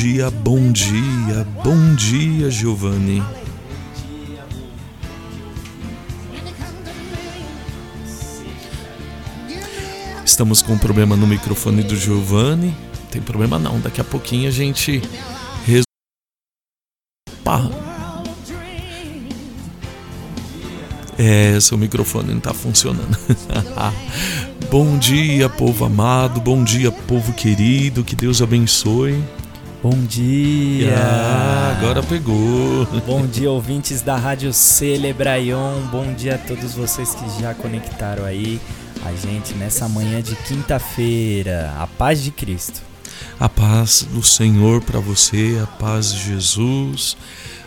dia, bom dia, bom dia, Giovanni. Estamos com um problema no microfone do Giovanni. Tem problema não, daqui a pouquinho a gente resolve. É, seu microfone não está funcionando. bom dia, povo amado. Bom dia, povo querido. Que Deus abençoe. Bom dia! Ah, agora pegou. Bom dia, ouvintes da Rádio Celebraion. Bom dia a todos vocês que já conectaram aí a gente nessa manhã de quinta-feira. A paz de Cristo. A paz do Senhor para você, a paz de Jesus,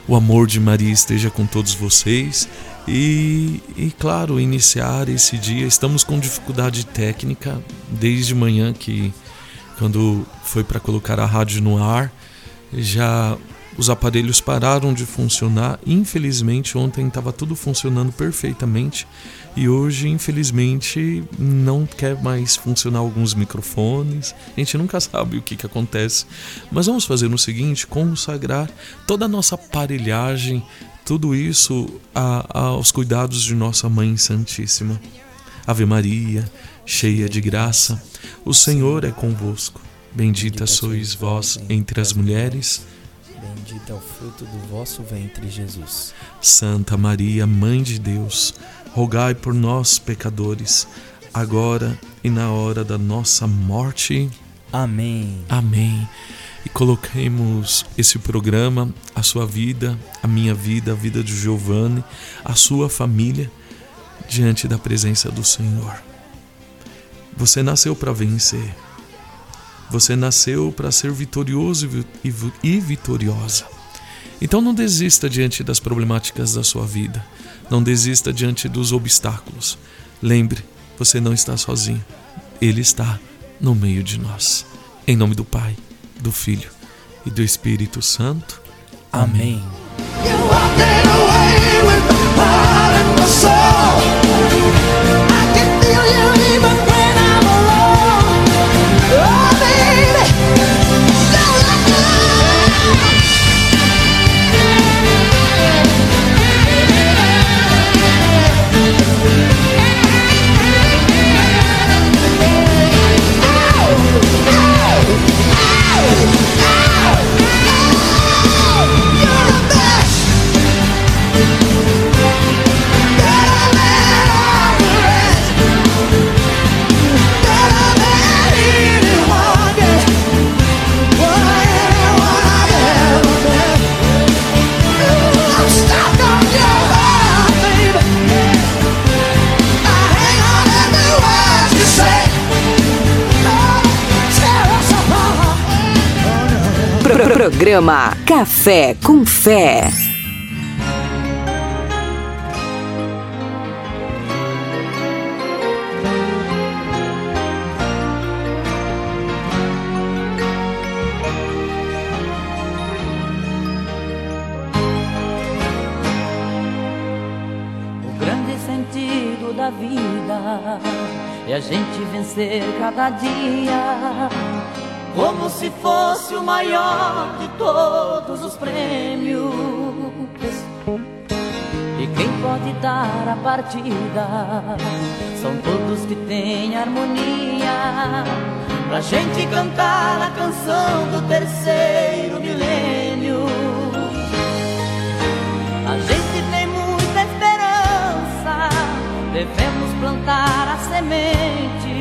o amor de Maria esteja com todos vocês. E, e claro, iniciar esse dia. Estamos com dificuldade técnica desde manhã que quando foi para colocar a rádio no ar, já os aparelhos pararam de funcionar. Infelizmente, ontem estava tudo funcionando perfeitamente e hoje, infelizmente, não quer mais funcionar alguns microfones. A gente nunca sabe o que, que acontece. Mas vamos fazer o seguinte: consagrar toda a nossa aparelhagem, tudo isso a, aos cuidados de nossa Mãe Santíssima. Ave Maria, cheia de graça, o Senhor é convosco. Bendita sois vós entre as mulheres. Bendito é o fruto do vosso ventre, Jesus. Santa Maria, Mãe de Deus, rogai por nós, pecadores, agora e na hora da nossa morte. Amém. Amém. E coloquemos esse programa, a sua vida, a minha vida, a vida de Giovanni, a sua família, diante da presença do Senhor. Você nasceu para vencer. Você nasceu para ser vitorioso e vi- vitoriosa. Então não desista diante das problemáticas da sua vida. Não desista diante dos obstáculos. Lembre, você não está sozinho. Ele está no meio de nós. Em nome do Pai, do Filho e do Espírito Santo. Amém. You Programa Café com Fé. O grande sentido da vida é a gente vencer cada dia, como se fosse o maior de todos os prêmios. E quem pode dar a partida são todos que têm harmonia. Pra gente cantar a canção do terceiro milênio. A gente tem muita esperança, devemos plantar a semente.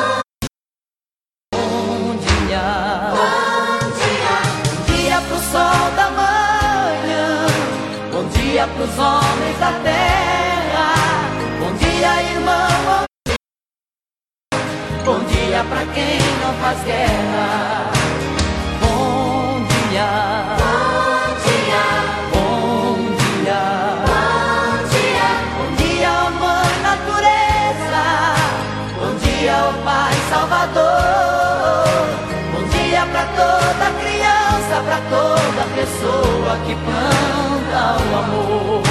Pai Salvador. Bom dia pra toda criança, pra toda pessoa que planta o amor.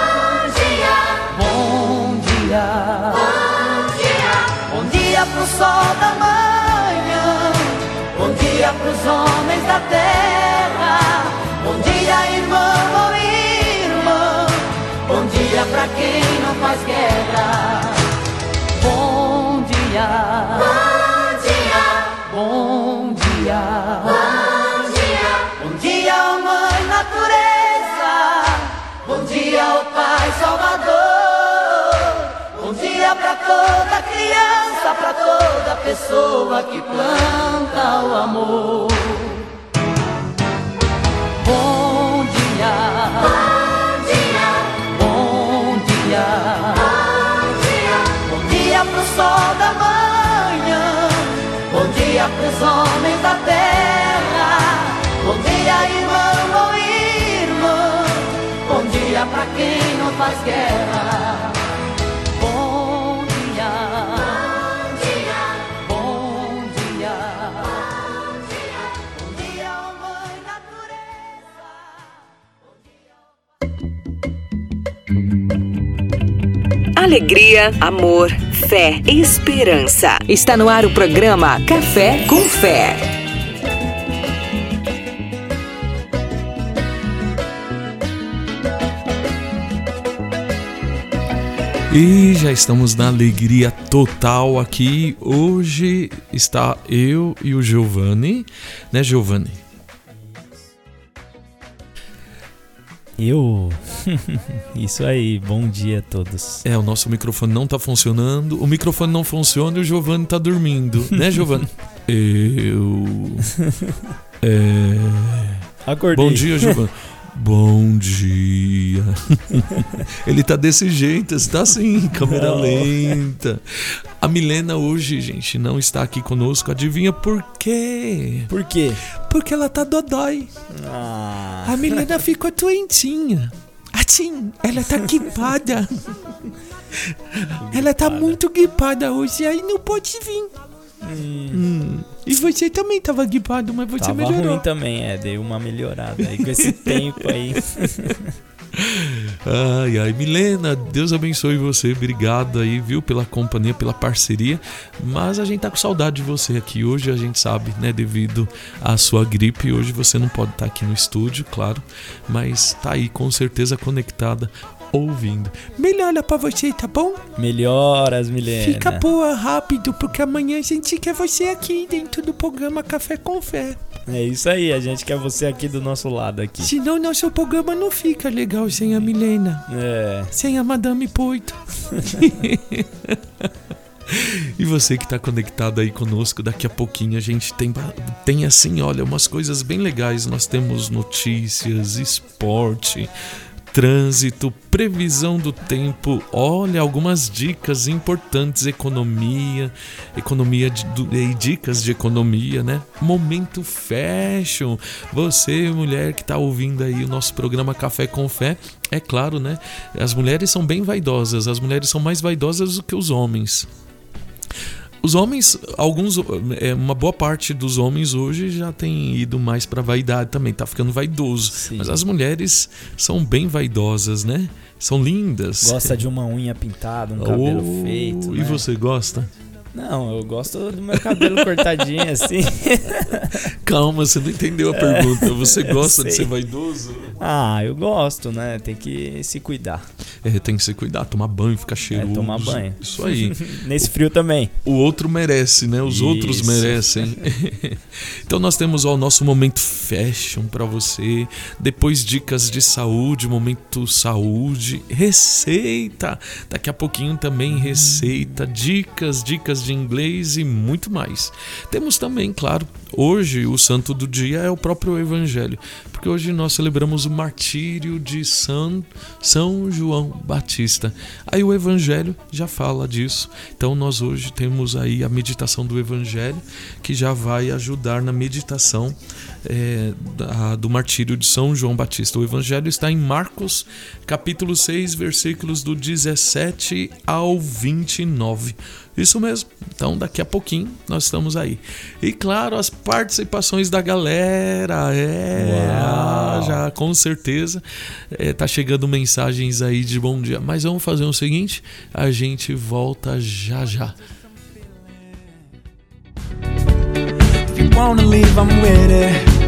Bom dia. Bom dia. Bom dia. Dia pro sol da manhã. Bom dia pros homens da terra. Bom dia, irmão ou irmã. Bom dia pra quem não faz guerra. Bom dia. Bom dia. Bom dia. Bom dia pra toda criança, pra toda pessoa que planta o amor. Bom dia. Bom dia. Bom dia. Bom dia. Bom dia pro sol da manhã. Bom dia pros homens da terra. Bom dia, irmão ou irmã. Bom dia pra quem não faz guerra. Alegria, amor, fé e esperança. Está no ar o programa Café com Fé. E já estamos na alegria total aqui. Hoje está eu e o Giovanni, né, Giovanni? Eu. Isso aí, bom dia a todos. É, o nosso microfone não tá funcionando. O microfone não funciona e o Giovanni tá dormindo, né, Giovanni? eu. É. Acordei. Bom dia, Giovanni. Bom dia. Ele tá desse jeito, está assim, câmera Não. lenta. A Milena hoje, gente, não está aqui conosco. Adivinha por quê? Por quê? Porque ela tá dodói. Ah, A Milena ficou doentinha. Assim, ela tá gripada. Ela tá muito gripada hoje, aí não pode vir. Hum. E você também tava gripado, mas você tava melhorou. ruim também, é. Dei uma melhorada aí com esse tempo aí. Ai, ai, Milena, Deus abençoe você. Obrigado aí, viu, pela companhia, pela parceria. Mas a gente tá com saudade de você aqui hoje, a gente sabe, né, devido à sua gripe. Hoje você não pode estar aqui no estúdio, claro, mas tá aí com certeza conectada ouvindo. Melhora pra você, tá bom? Melhoras, Milena. Fica boa rápido, porque amanhã a gente quer você aqui dentro do programa Café com Fé. É isso aí, a gente quer você aqui do nosso lado aqui. Senão nosso programa não fica legal sem a Milena, É. sem a Madame Poito. E você que está conectado aí conosco, daqui a pouquinho a gente tem, tem assim, olha, umas coisas bem legais. Nós temos notícias, esporte, trânsito, previsão do tempo, olha, algumas dicas importantes, economia, economia de, e dicas de economia, né? Momento fashion. Você, mulher que está ouvindo aí o nosso programa Café com Fé, é claro, né? As mulheres são bem vaidosas, as mulheres são mais vaidosas do que os homens. Os homens, alguns, é, uma boa parte dos homens hoje já tem ido mais pra vaidade também, tá ficando vaidoso. Sim. Mas as mulheres são bem vaidosas, né? São lindas. Gosta de uma unha pintada, um cabelo Oh, feito. E né? você gosta? Não, eu gosto do meu cabelo cortadinho assim. Calma, você não entendeu a pergunta. Você gosta de ser vaidoso? Ah, eu gosto, né? Tem que se cuidar. É, tem que se cuidar, tomar banho, ficar cheiroso. É, tomar banho. Isso aí. Nesse frio também. O outro merece, né? Os outros Isso. merecem. então nós temos ó, o nosso momento fashion pra você, depois dicas de saúde, momento saúde, receita. Daqui a pouquinho também receita, dicas, dicas de inglês e muito mais. Temos também, claro, hoje o santo do dia é o próprio evangelho, porque hoje nós celebramos o martírio de São São João Batista. Aí o evangelho já fala disso. Então nós hoje temos aí a meditação do evangelho que já vai ajudar na meditação é, da- do martírio de São João Batista. O evangelho está em Marcos, capítulo 6, versículos do 17 ao 29. Isso mesmo. Então, daqui a pouquinho nós estamos aí. E claro, as participações da galera. É, Uau. já com certeza. É, tá chegando mensagens aí de bom dia. Mas vamos fazer o seguinte: a gente volta já já. If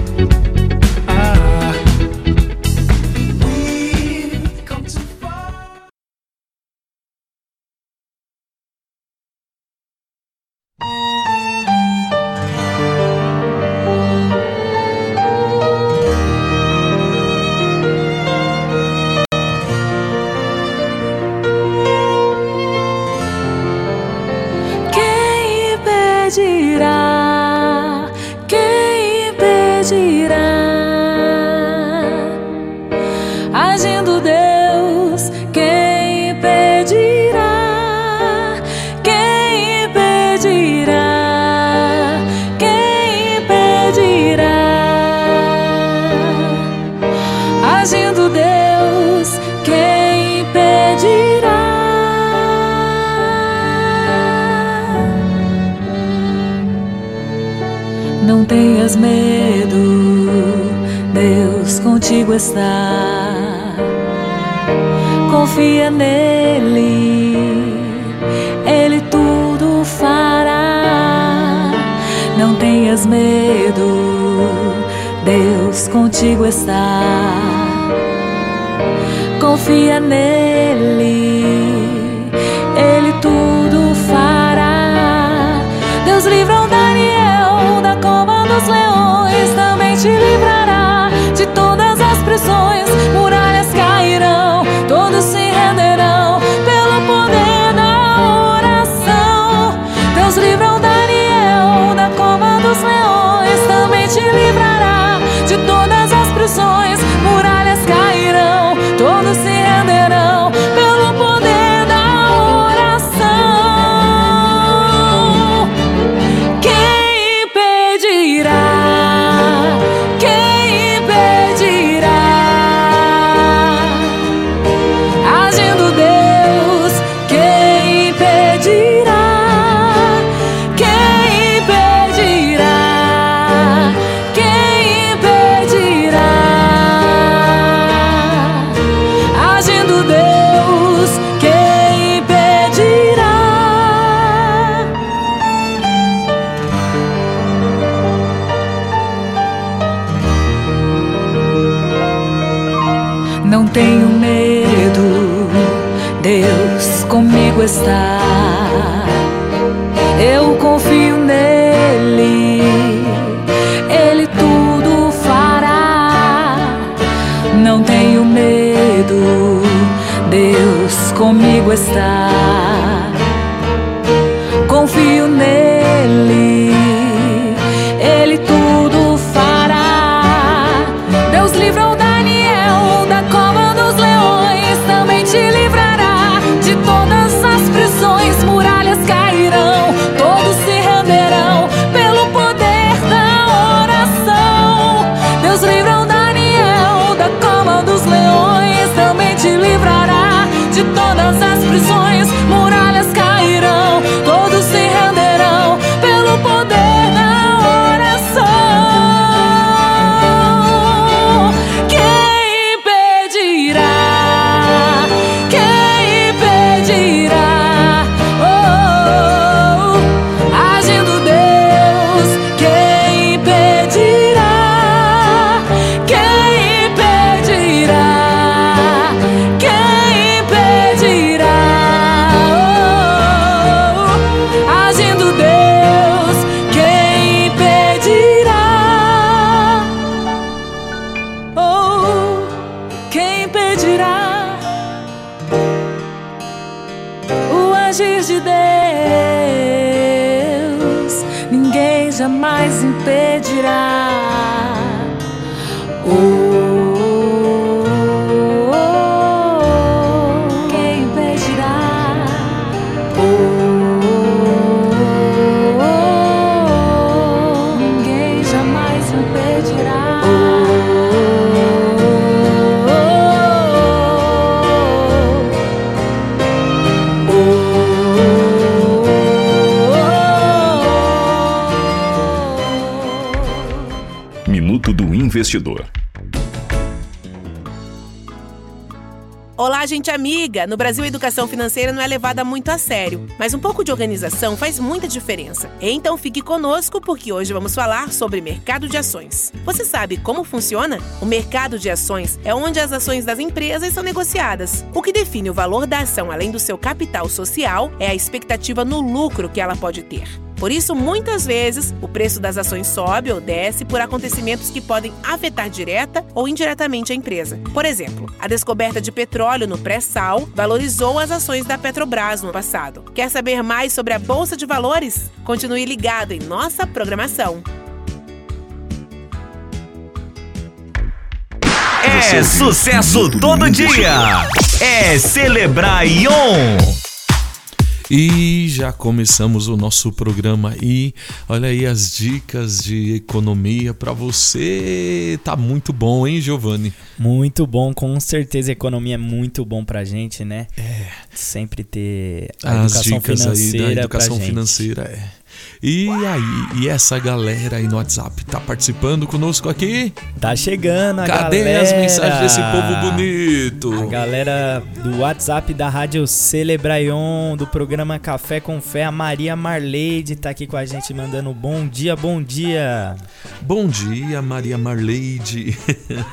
Investidor. Olá, gente amiga! No Brasil, a educação financeira não é levada muito a sério, mas um pouco de organização faz muita diferença. Então fique conosco porque hoje vamos falar sobre mercado de ações. Você sabe como funciona? O mercado de ações é onde as ações das empresas são negociadas. O que define o valor da ação além do seu capital social é a expectativa no lucro que ela pode ter. Por isso, muitas vezes, o preço das ações sobe ou desce por acontecimentos que podem afetar direta ou indiretamente a empresa. Por exemplo, a descoberta de petróleo no pré-sal valorizou as ações da Petrobras no passado. Quer saber mais sobre a Bolsa de Valores? Continue ligado em nossa programação. É sucesso todo dia. É celebrar Ion. E já começamos o nosso programa e olha aí as dicas de economia para você. Tá muito bom, hein, Giovanni? Muito bom, com certeza a economia é muito bom pra gente, né? É. Sempre ter a As educação dicas aí financeira da educação financeira é. E aí, e essa galera aí no WhatsApp tá participando conosco aqui? Tá chegando a Cadê galera. as mensagens desse povo bonito? A galera do WhatsApp da Rádio Celebraion, do programa Café com Fé, a Maria Marleide tá aqui com a gente mandando bom dia, bom dia. Bom dia, Maria Marleide.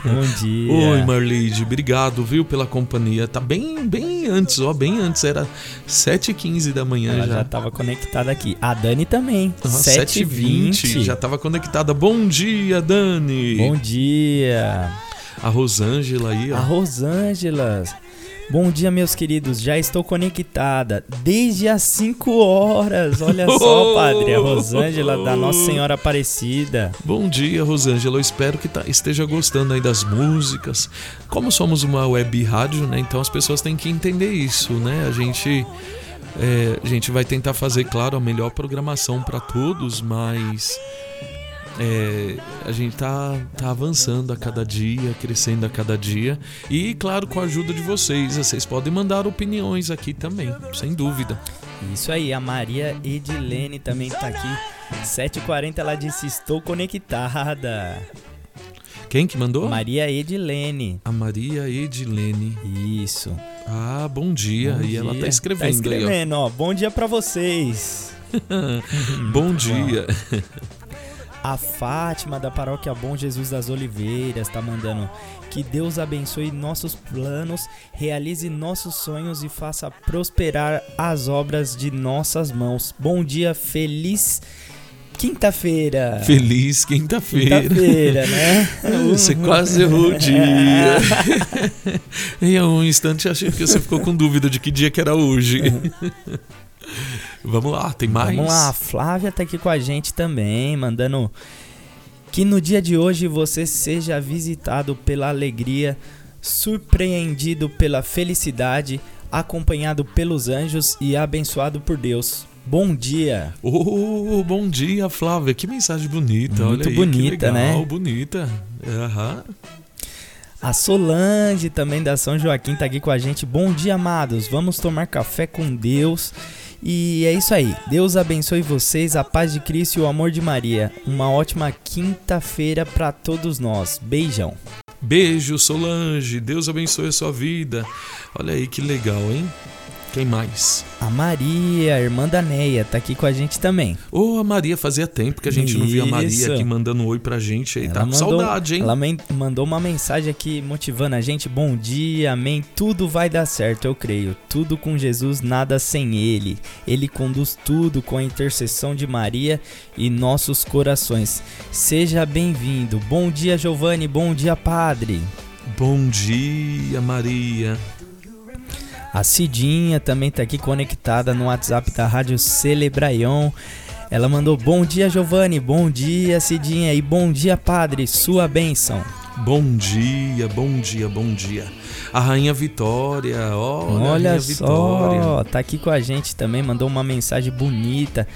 Bom dia. Oi, Marleide, obrigado, viu, pela companhia. Tá bem, bem antes, ó, bem antes, era 7h15 da manhã Ela já. já tava conectada aqui. A Dani também. Ah, 7h20, já tava conectada. Bom dia, Dani. Bom dia. A Rosângela aí, ó. A Rosângela. Bom dia, meus queridos. Já estou conectada desde as 5 horas. Olha só, padre. A Rosângela da Nossa Senhora Aparecida. Bom dia, Rosângela. Eu espero que tá- esteja gostando aí das músicas. Como somos uma web rádio, né? Então as pessoas têm que entender isso, né? A gente, é, a gente vai tentar fazer, claro, a melhor programação para todos, mas é, a gente tá, tá avançando a cada dia, crescendo a cada dia. E, claro, com a ajuda de vocês. Vocês podem mandar opiniões aqui também, sem dúvida. Isso aí, a Maria Edilene também tá aqui. 7h40 ela disse: Estou conectada. Quem que mandou? Maria Edilene. A Maria Edilene. Isso. Ah, bom dia. Bom e ela dia. tá escrevendo, Tá aí, escrevendo, ó. Bom dia pra vocês. ó. bom dia. A Fátima da Paróquia Bom Jesus das Oliveiras tá mandando que Deus abençoe nossos planos, realize nossos sonhos e faça prosperar as obras de nossas mãos. Bom dia, feliz quinta-feira. Feliz quinta-feira. Quinta-feira, né? Você quase errou o dia. em um instante achei que você ficou com dúvida de que dia que era hoje. Vamos lá, tem mais? Vamos lá, a Flávia tá aqui com a gente também, mandando que no dia de hoje você seja visitado pela alegria, surpreendido pela felicidade, acompanhado pelos anjos e abençoado por Deus. Bom dia. Oh, bom dia, Flávia. Que mensagem bonita. Muito aí, bonita, que legal, né? Bonita. Aham. A Solange também da São Joaquim tá aqui com a gente. Bom dia, amados. Vamos tomar café com Deus. E é isso aí. Deus abençoe vocês, a paz de Cristo e o amor de Maria. Uma ótima quinta-feira para todos nós. Beijão. Beijo, Solange. Deus abençoe a sua vida. Olha aí que legal, hein? Quem mais? A Maria, a irmã da Neia, tá aqui com a gente também. Ô, a Maria, fazia tempo que a gente não via a Maria Isso. aqui mandando um oi pra gente aí. Tá com mandou, saudade, hein? Ela mandou uma mensagem aqui motivando a gente. Bom dia, amém. Tudo vai dar certo, eu creio. Tudo com Jesus, nada sem Ele. Ele conduz tudo com a intercessão de Maria e nossos corações. Seja bem-vindo. Bom dia, Giovanni. Bom dia, Padre. Bom dia, Maria. A Cidinha também tá aqui conectada no WhatsApp da Rádio Celebraion. Ela mandou bom dia, Giovanni. Bom dia, Cidinha. E bom dia, Padre. Sua bênção. Bom dia, bom dia, bom dia. A Rainha Vitória, olha, a Olha Rainha só, Vitória. tá aqui com a gente também, mandou uma mensagem bonita.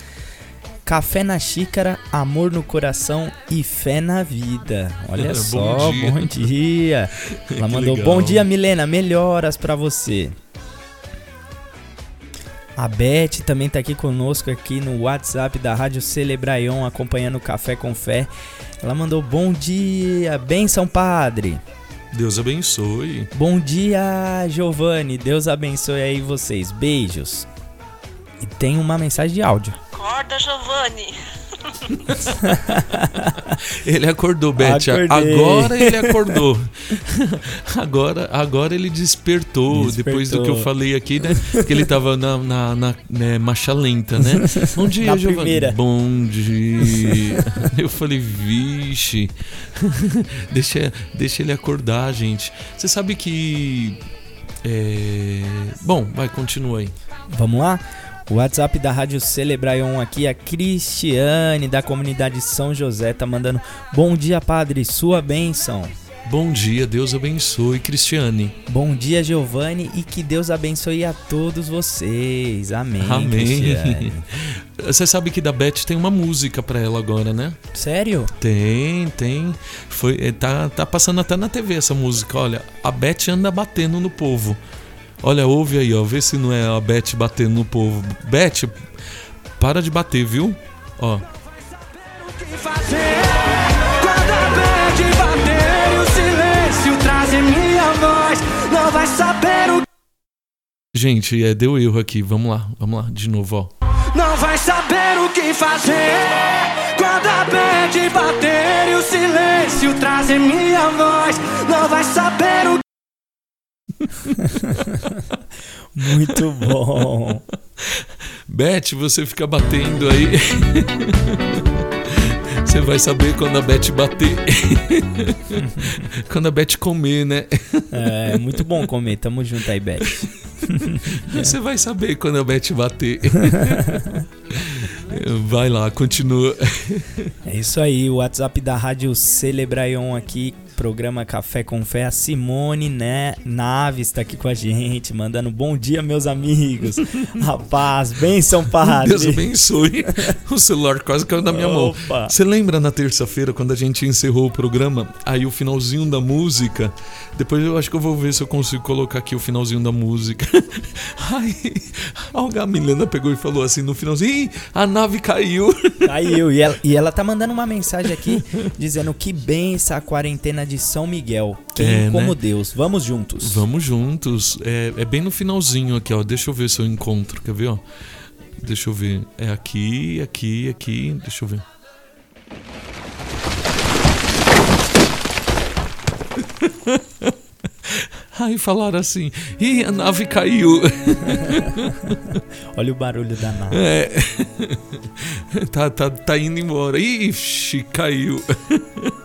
Café na xícara, amor no coração e fé na vida. Olha Bom só, dia. bom dia. Ela mandou legal. bom dia, Milena, melhoras pra você. A Beth também tá aqui conosco aqui no WhatsApp da Rádio Celebraion, acompanhando o Café com Fé. Ela mandou bom dia, benção padre. Deus abençoe. Bom dia, Giovanni. Deus abençoe aí vocês. Beijos. E tem uma mensagem de áudio. Acorda, Giovanni. Ele acordou, Beth. Acordei. Agora ele acordou. agora, agora ele despertou, depois do que eu Despertou. falei aqui, né? Que ele tava na, na, na, né, marcha lenta, né? Bom dia, Na Giovanni. primeira. Bom dia. Eu falei, vixe. deixa, deixa ele acordar, gente. Você sabe que. é, Bom, vai, continua aí. Vamos lá? O WhatsApp da Rádio Celebraion aqui, a Cristiane da comunidade São José tá mandando Bom dia, padre, sua bênção. Bom dia, Deus abençoe, Cristiane. Bom dia, Giovanni, e que Deus abençoe a todos vocês. Amém. Amém. Você sabe que da Beth tem uma música pra ela agora, né? Sério? Tem, tem. Foi, eh, tá, tá passando até na TV essa música. Olha, a Beth anda batendo no povo. Olha, ouve aí, ó. Vê se não é a Beth batendo no povo. Beth, para de bater, viu? Ó. Gente, é, deu erro aqui. Vamos lá, vamos lá, de novo, ó. Não vai saber o que fazer Quando a bad bater e o silêncio trazer minha voz Não vai saber o Muito bom. Beth, você fica batendo aí. Você vai saber quando a Beth bater. quando a Beth comer, né? É, muito bom comer. Tamo junto aí, Beth. Você vai saber quando a Beth bater. Vai lá, continua. É isso aí, o WhatsApp da Rádio Celebraion aqui, programa Café com Fé. A Simone né, Naves tá aqui com a gente, mandando bom dia, meus amigos. Rapaz, bênção, padre. Deus abençoe. O celular quase caiu na minha mão. Opa. Você lembra na terça-feira, quando a gente encerrou o programa? Aí o finalzinho da música. Depois eu acho que eu vou ver se eu consigo colocar aqui o finalzinho da música. Aí a Milena pegou e falou assim no finalzinho: a nave caiu. Caiu. E ela, e ela tá mandando uma mensagem aqui dizendo que bença a quarentena Catarina de São Miguel. Quem é, né? como né? Deus. Vamos juntos. Vamos juntos. É, é, bem no finalzinho aqui, ó. Deixa eu ver se eu encontro. Quer ver, ó? Deixa eu ver. É aqui, aqui, aqui. Deixa eu ver. Aí falaram assim: Ih, a nave caiu. Olha o barulho da nave. É. Tá, tá, tá indo embora. Ixi, caiu.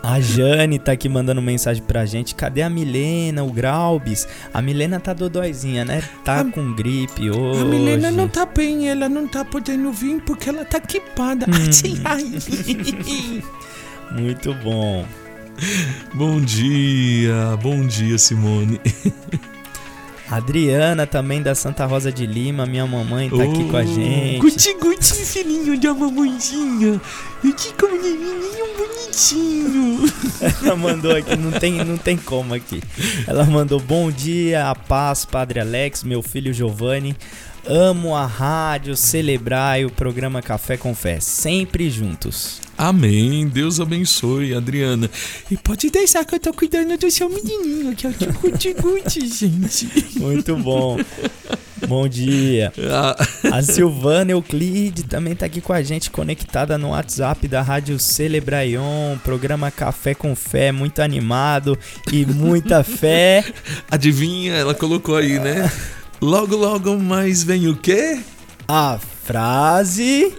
A Jane tá aqui mandando mensagem pra gente. Cadê a Milena, o Graubis? A Milena tá dodóizinha, né? Tá com gripe hoje. A Milena não tá bem, ela não tá podendo vir porque ela tá equipada. Ai, ai. Muito bom. Bom dia, bom dia, Simone. Adriana também da Santa Rosa de Lima, minha mamãe tá aqui com a gente. Guti, guti, filhinho da mamãezinha. Que menininho bonitinho. Ela mandou aqui, não tem, não tem como aqui. Ela mandou bom dia, a paz, Padre Alex, meu filho Giovanni. Amo a rádio, celebrar o programa Café com Fé, sempre juntos. Amém. Deus abençoe, Adriana. E pode deixar que eu tô cuidando do seu menininho, que é o Guti, gente. Muito bom. Bom dia. Ah, A Silvana Euclide também tá aqui com a gente, conectada no WhatsApp da Rádio Celebraion, programa Café com Fé, muito animado e muita fé. adivinha, ela colocou aí, né? Logo, logo mais vem o quê? A frase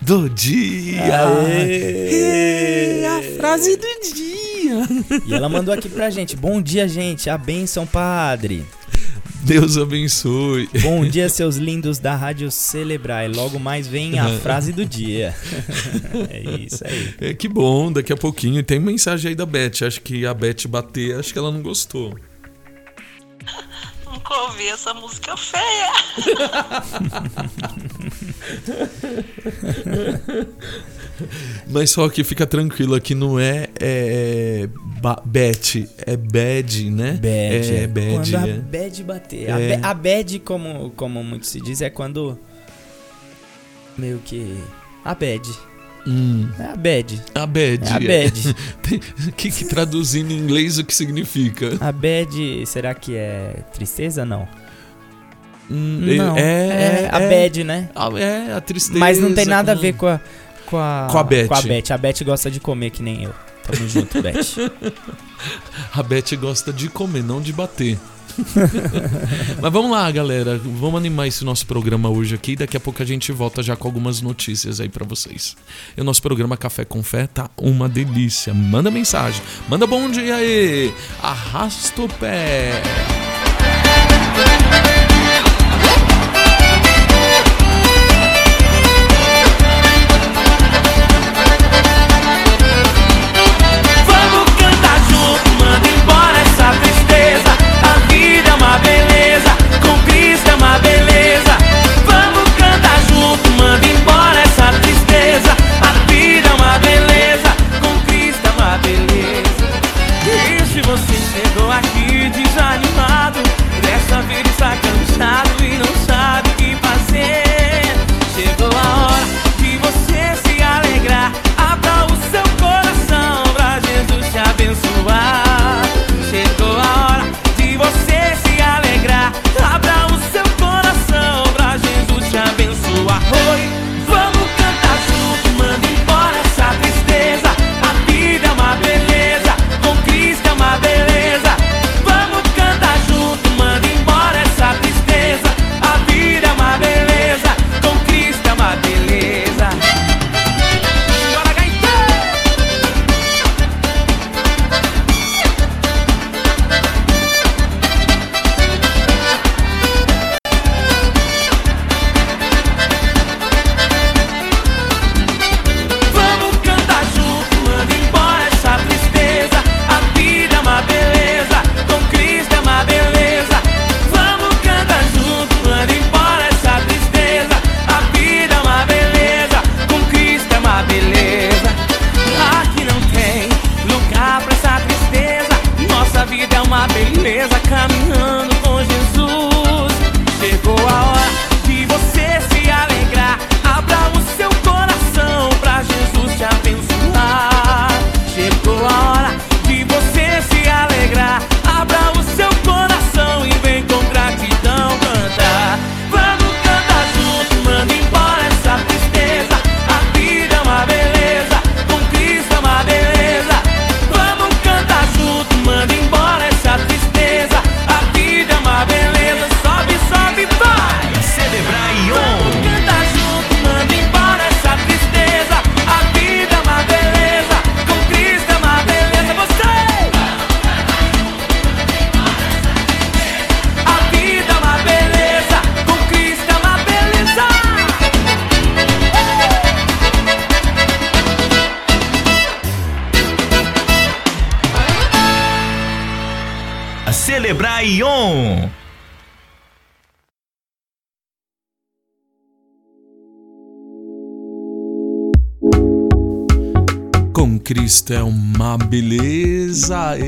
Do dia. Aê! É a frase do dia. E ela mandou aqui pra gente: Bom dia, gente. A bênção, padre. Deus abençoe. Bom dia, seus lindos da Rádio Celebrar. E logo mais vem a frase do dia. É isso aí. É que bom, daqui a pouquinho tem mensagem aí da Beth. Acho que a Beth bater, acho que ela não gostou. Nunca ouvi essa música feia. Mas só que fica tranquilo, aqui não é, é ba- Beth, é bad, né? Bad. É, bad. Quando a é. bad bater. A, É. a bad, como, como muito se diz, é quando. Meio que. A bad. Hum, É a bad. a bad. É a bad. Que, que traduzindo em inglês o que significa? A bad, será que é tristeza? Não. Hum, Não. é, a é, bad, né? a- É, a tristeza. Mas não tem nada a com- ver com a. Com a, Com a Beth. Com a Beth. A Beth gosta de comer que nem eu. Tamo junto, Beth. A Beth gosta de comer, não de bater. Mas vamos lá, galera. Vamos animar esse nosso programa hoje aqui. Daqui a pouco a gente volta já com algumas notícias aí pra vocês. E o nosso programa Café com Fé tá uma delícia. Manda mensagem. Manda bom dia aí. Arrasta o pé.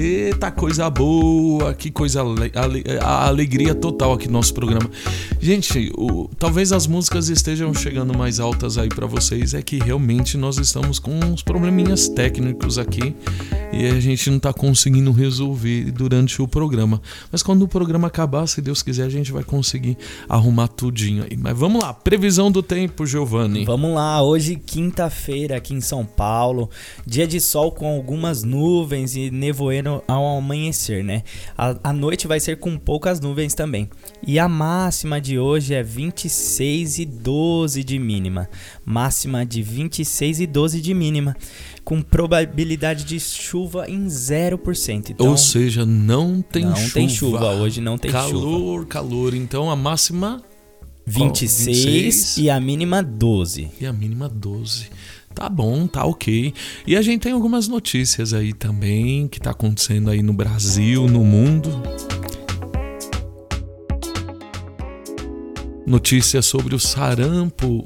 Eita coisa boa, que coisa ale, ale, a alegria total aqui no nosso programa. Gente, o, talvez as músicas estejam chegando mais altas aí para vocês, é que realmente nós estamos com uns probleminhas técnicos aqui e a gente não tá conseguindo resolver durante o programa. Mas quando o programa acabar, se Deus quiser, a gente vai conseguir arrumar tudinho aí. Mas vamos lá, previsão do tempo, Giovanni. Vamos lá, hoje quinta-feira aqui em São Paulo. Dia de sol com algumas nuvens e nevoeiro ao amanhecer, né? A, a, noite vai ser com poucas nuvens também. E a máxima de hoje é 26 e 12 de mínima. Máxima de 26 e 12 de mínima. Com probabilidade de chuva em 0%. Então, Ou seja, não tem não chuva. Não tem chuva, hoje não tem calor, chuva. Calor, calor. Então a máxima 26, 26 e a mínima 12. E a mínima 12. Tá bom, tá ok. E a gente tem algumas notícias aí também que tá acontecendo aí no Brasil, no mundo. Notícia sobre o sarampo.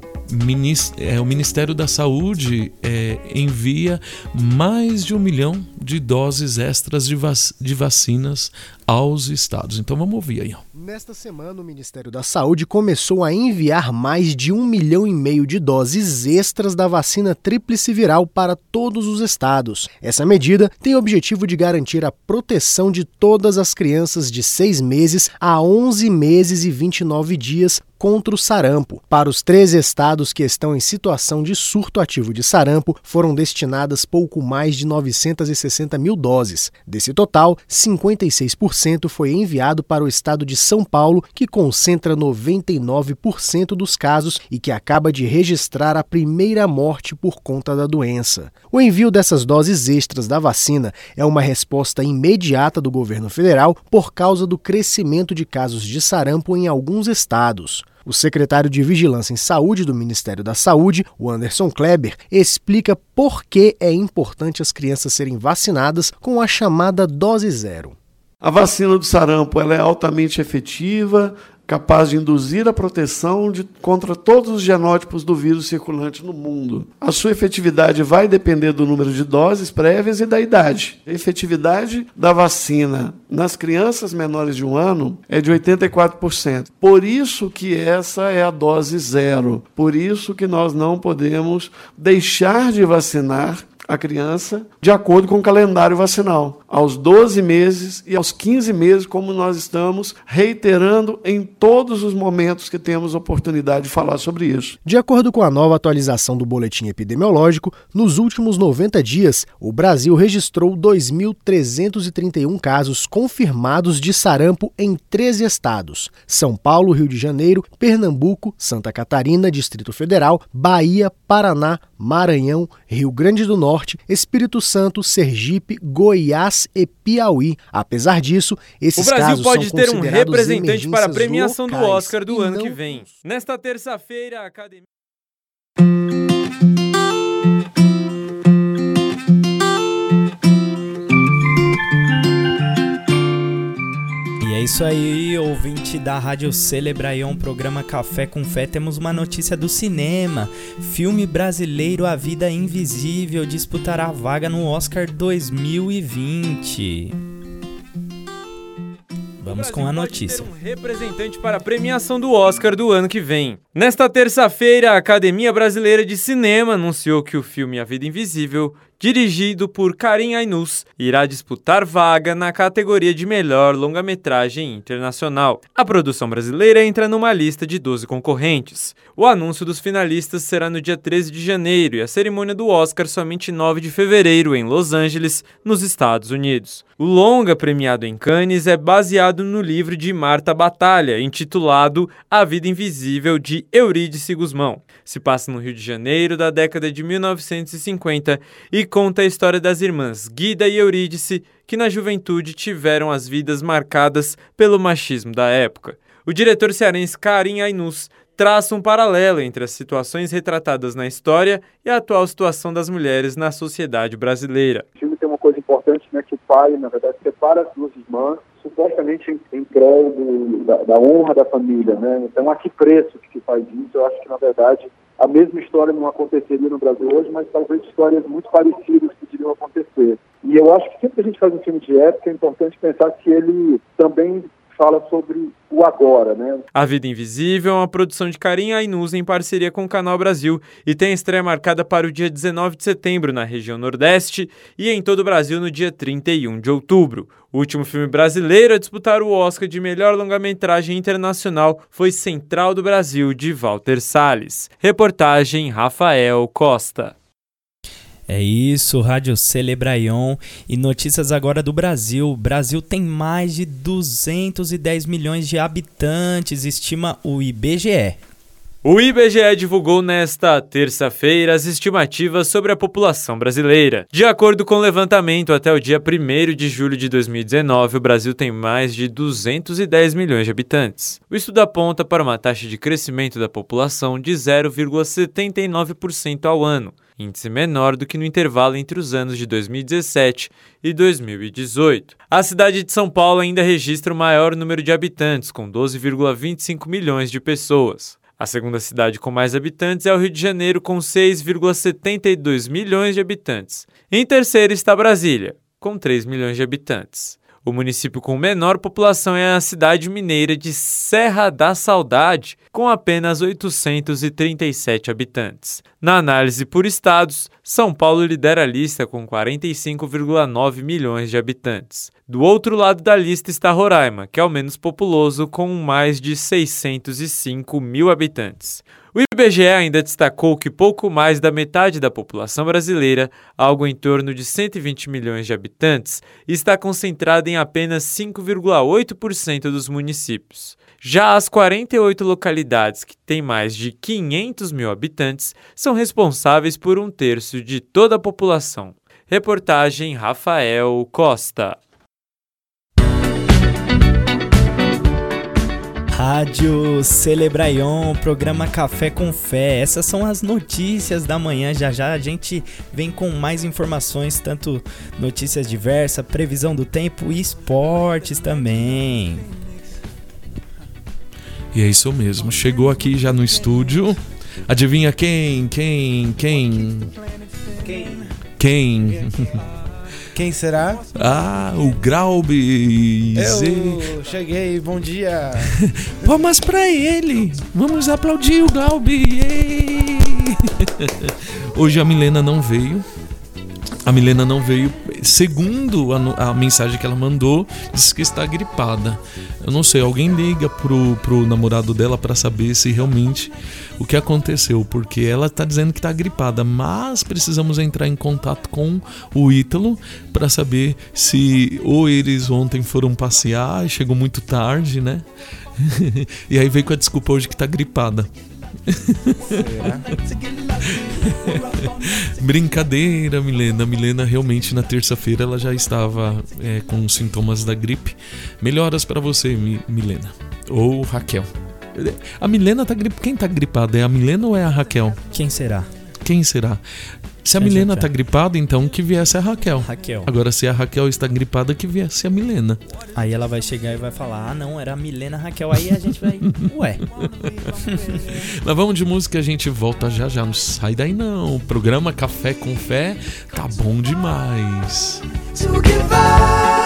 É, o Ministério da Saúde é, envia mais de um milhão de doses extras de, vac de vacinas aos estados. Então vamos ouvir aí. Nesta semana, o Ministério da Saúde começou a enviar mais de um milhão e meio de doses extras da vacina tríplice viral para todos os estados. Essa medida tem o objetivo de garantir a proteção de todas as crianças de 6 meses a 11 meses e 29 dias contra o sarampo. Para os três estados que estão em situação de surto ativo de sarampo, foram destinadas pouco mais de 960 mil doses. Desse total, 56% foi enviado para o estado de São Paulo, que concentra 99% dos casos e que acaba de registrar a primeira morte por conta da doença. O envio dessas doses extras da vacina é uma resposta imediata do governo federal por causa do crescimento de casos de sarampo em alguns estados. O secretário de Vigilância em Saúde do Ministério da Saúde, o Anderson Kleber, explica por que é importante as crianças serem vacinadas com a chamada dose zero. A vacina do sarampo ela é altamente efetiva, capaz de induzir a proteção de, contra todos os genótipos do vírus circulante no mundo. A sua efetividade vai depender do número de doses prévias e da idade. A efetividade da vacina nas crianças menores de um ano é de 84%. Por isso que essa é a dose zero. Por isso que nós não podemos deixar de vacinar a criança de acordo com o calendário vacinal, aos 12 meses e aos 15 meses, como nós estamos reiterando em todos os momentos que temos oportunidade de falar sobre isso. De acordo com a nova atualização do boletim epidemiológico, nos últimos 90 dias, o Brasil registrou 2.331 casos confirmados de sarampo em 13 estados: São Paulo, Rio de Janeiro, Pernambuco, Santa Catarina, Distrito Federal, Bahia, Paraná, Maranhão, Rio Grande do Norte, Espírito Santo, Sergipe, Goiás e Piauí. Apesar disso, esses o Brasil casos pode são ter um representante para a premiação do Oscar do ano que vem. Nesta terça-feira, a academia. Isso aí, ouvinte da Rádio Celebraion, programa Café com Fé. Temos uma notícia do cinema. Filme brasileiro A Vida Invisível disputará vaga no Oscar 2020. Vamos com a notícia. um representante para a premiação do Oscar do ano que vem. Nesta terça-feira, a Academia Brasileira de Cinema anunciou que o filme A Vida Invisível, dirigido por Karim Ainus, irá disputar vaga na categoria de melhor longa-metragem internacional. A produção brasileira entra numa lista de 12 concorrentes. O anúncio dos finalistas será no dia 13 de janeiro e a cerimônia do Oscar somente 9 de fevereiro em Los Angeles, nos Estados Unidos. O longa premiado em Cannes é baseado no livro de Marta Batalha, intitulado A Vida Invisível de Eurídice Guzmão. Se passa no Rio de Janeiro da década de 1950 e conta a história das irmãs Guida e Eurídice, que na juventude tiveram as vidas marcadas pelo machismo da época. O diretor cearense Karim Ainus traça um paralelo entre as situações retratadas na história e a atual situação das mulheres na sociedade brasileira. O filme tem uma coisa importante né, que o pai, na verdade, separa as duas irmãs, supostamente em, prol da, da, honra da família. Né? Então, a que preço que se faz isso? Eu acho que, na verdade, a mesma história não aconteceria no Brasil hoje, mas talvez histórias muito parecidas poderiam acontecer. E eu acho que sempre que a gente faz um filme de época, é importante pensar que ele também fala sobre o agora, né? A Vida Invisível é uma produção de Karim Ainuz em parceria com o Canal Brasil e tem estreia marcada para o dia 19 de setembro na região Nordeste e em todo o Brasil no dia 31 de outubro. O último filme brasileiro a disputar o Oscar de melhor longa-metragem internacional foi Central do Brasil, de Walter Salles. Reportagem Rafael Costa. É isso, Rádio Celebraion e notícias agora do Brasil. O Brasil tem mais de 210 milhões de habitantes, estima o IBGE. O IBGE divulgou nesta terça-feira as estimativas sobre a população brasileira. De acordo com o levantamento, até o dia 1 de julho de 2019, o Brasil tem mais de 210 milhões de habitantes. O estudo aponta para uma taxa de crescimento da população de 0,79% ao ano, índice menor do que no intervalo entre os anos de 2017 e 2018. A cidade de São Paulo ainda registra o maior número de habitantes, com 12,25 milhões de pessoas. A segunda cidade com mais habitantes é o Rio de Janeiro, com 6,72 milhões de habitantes. Em terceiro está Brasília, com 3 milhões de habitantes. O município com menor população é a cidade mineira de Serra da Saudade, com apenas 837 habitantes. Na análise por estados, São Paulo lidera a lista com 45,9 milhões de habitantes. Do outro lado da lista está Roraima, que é o menos populoso, com mais de 605 mil habitantes. O IBGE ainda destacou que pouco mais da metade da população brasileira, algo em torno de 120 milhões de habitantes, está concentrada em apenas 5,8% dos municípios. Já as 48 localidades que têm mais de 500 mil habitantes são responsáveis por um terço de toda a população. Reportagem Rafael Costa. Rádio Celebraion, programa Café com Fé. Essas são as notícias da manhã. Já já a gente vem com mais informações, tanto notícias diversas, previsão do tempo e esportes também. E é isso mesmo. Chegou aqui já no estúdio. Adivinha quem? Quem? Quem? Quem? Quem? Quem será? Ah, o Graube. Eu cheguei, bom dia. Palmas pra ele. Vamos aplaudir o Graube. Hoje a Milena não veio. A Milena não veio, segundo a, a, mensagem que ela mandou, disse que está gripada. Eu não sei, alguém liga pro, pro namorado dela para saber se realmente o que aconteceu, porque ela está dizendo que está gripada, mas precisamos entrar em contato com o Ítalo para saber se ou eles ontem foram passear e chegou muito tarde, né? e aí veio com a desculpa hoje que está gripada. Brincadeira, Milena. Milena realmente na terça-feira ela já estava é, com sintomas da gripe. Melhoras para você, Milena. Ou Raquel. A Milena tá gripada. Quem tá gripada? É a Milena ou é a Raquel? Quem será? Quem será? Se a Milena tá gripada, então que viesse a Raquel. Raquel. Agora, se a Raquel está gripada, que viesse a Milena. Aí ela vai chegar e vai falar: Ah, não, era a Milena Raquel. Aí a gente vai. Ué. Mas vamos de música, a gente volta já já. Não sai daí não. O programa Café com Fé tá bom demais. To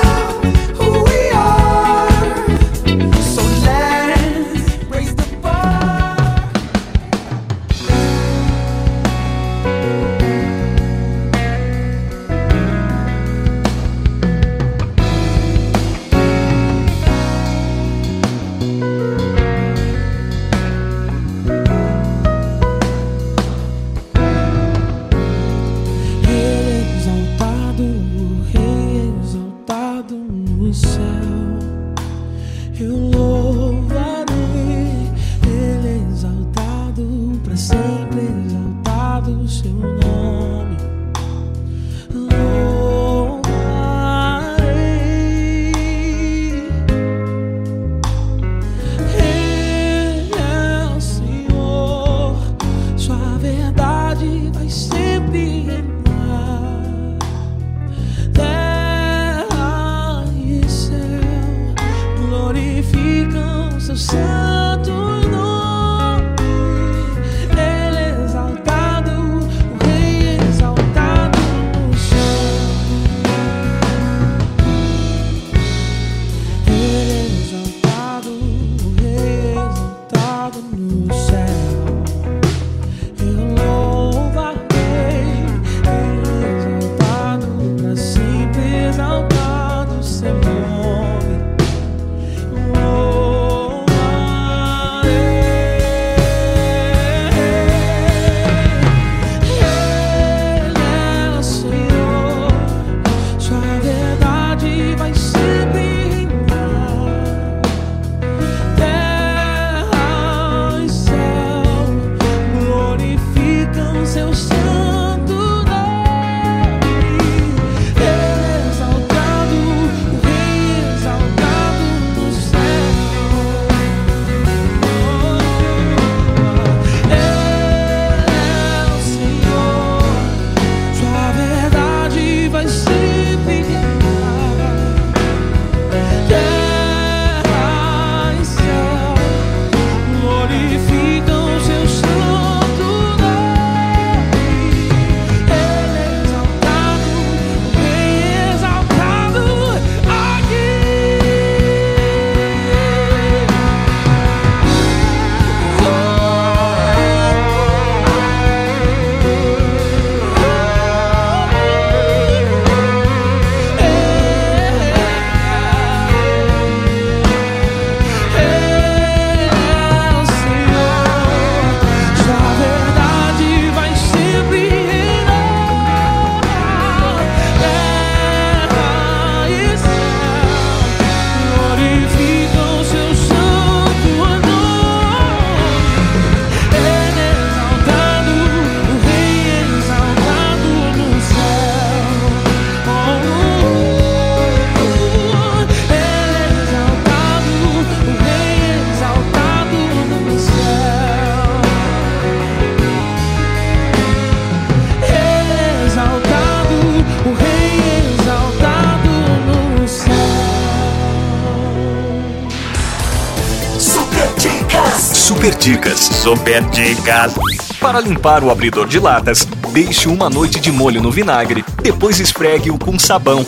Super Dicas. Para limpar o abridor de latas, deixe uma noite de molho no vinagre, depois esfregue-o com sabão.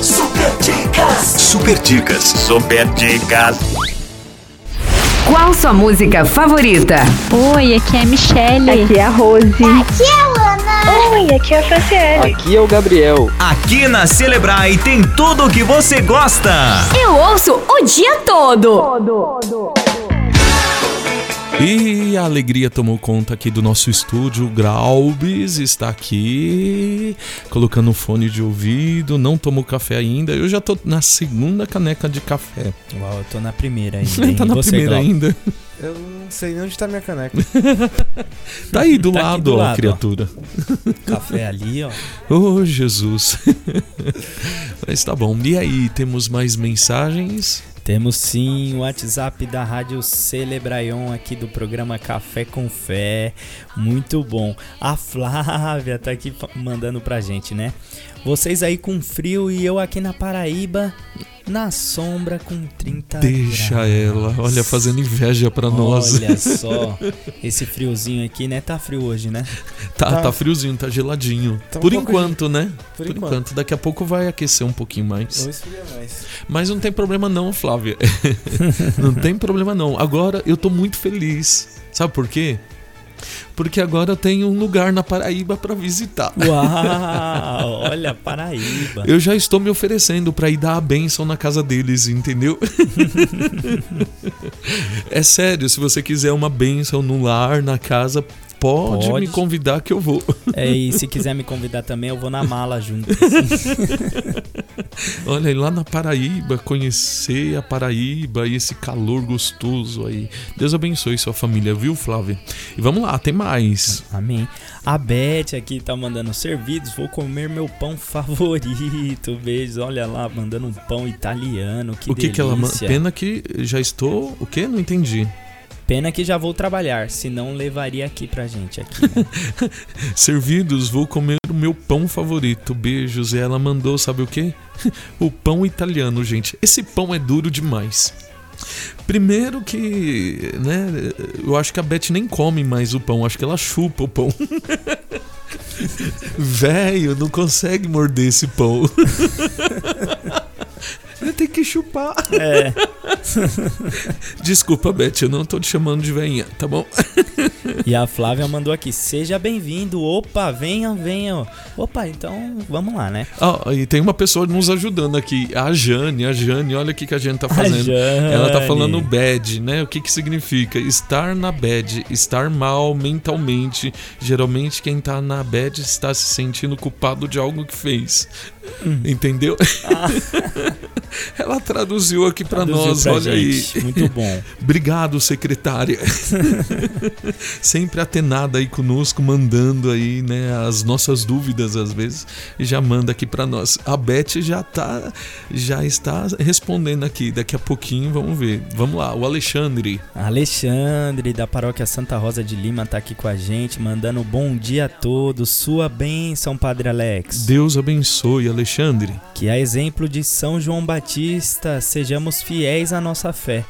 Super Dicas. Super Dicas. Super Dicas. Qual sua música favorita? Oi, aqui é a Michelle. Aqui é a Rose. Aqui é a Ana. Oi, aqui é a Franciele. Aqui é o Gabriel. Aqui na Celebrai tem tudo o que você gosta. Eu ouço o dia todo. E a alegria tomou conta aqui do nosso estúdio. O Graubes está aqui, colocando um fone de ouvido, não tomou café ainda. Eu já tô na segunda caneca de café. Uau, eu tô na primeira ainda. tá na Você, primeira ainda. Eu não sei nem onde tá minha caneca. Tá aí do Tá lado, do ó, lado, ó. criatura. Café ali, ó. Oh, Jesus. Mas tá bom. E aí, temos mais mensagens? Temos sim o WhatsApp da Rádio Celebraion aqui do programa Café com Fé. Muito bom. A Flávia tá aqui mandando pra gente, né? Vocês aí com frio e eu aqui na Paraíba, na sombra com 30 Deixa graus. ela, olha, fazendo inveja pra nós. Olha só, esse friozinho aqui, né? Tá frio hoje, né? Tá, tá, friozinho, tá geladinho. Tá um Por enquanto, né? Por Por, enquanto. enquanto. Daqui a pouco vai aquecer um pouquinho mais. Mais. Mas não tem problema não, Flávia. não tem problema não. Agora eu tô muito feliz. Sabe por quê? Porque agora eu tenho um lugar na Paraíba pra visitar. Uau, olha, Paraíba. Eu já estou me oferecendo pra ir dar a bênção na casa deles, entendeu? é sério, se você quiser uma bênção no lar, na casa, pode, Pode. me convidar que eu vou. É, e se quiser me convidar também, eu vou na mala junto. assim. Olha, ir lá na Paraíba, conhecer a Paraíba e esse calor gostoso aí. Deus abençoe sua família, viu, Flávia? E vamos lá, tem mais. Amém. A Beth aqui tá mandando servidos, vou comer meu pão favorito. Beijos, olha lá, mandando um pão italiano, que o que que ela manda? delícia. Pena que já estou. O quê? Não entendi. Pena que já vou trabalhar, senão levaria aqui pra gente aqui. né? Servidos, vou comer o meu pão favorito. Beijos. E ela mandou, sabe o quê? o pão italiano, gente. Esse pão é duro demais. Primeiro que, né, eu acho que a Beth nem come mais o pão, acho que ela chupa o pão. Velho, não consegue morder esse pão. Tem que chupar. É. Desculpa, Beth, eu não tô te chamando de veinha, tá bom? E a Flávia mandou aqui: seja bem-vindo. Opa, venham, venham. Opa, então vamos lá, né? Ó, e tem uma pessoa nos ajudando aqui, a Jane, a Jane, olha o que, que a gente tá fazendo. Ela tá falando bad, né? O que que significa? Estar na bad, estar mal mentalmente. Geralmente quem tá na bad está se sentindo culpado de algo que fez. Entendeu? Ela traduziu aqui pra Traduziu nós, pra olha gente. aí. Muito bom. Obrigado, secretária. Sempre atenada aí conosco, mandando aí, né, as nossas dúvidas às vezes e já manda aqui pra nós. A Beth já tá já está respondendo aqui. Daqui a pouquinho vamos ver. Vamos lá, o Alexandre. Alexandre, da paróquia Santa Rosa de Lima, tá aqui com a gente, mandando bom dia a todos. Sua bênção, Padre Alex. Deus abençoe, Alexandre. Que a exemplo de São João Batista, sejamos fiéis à nossa fé,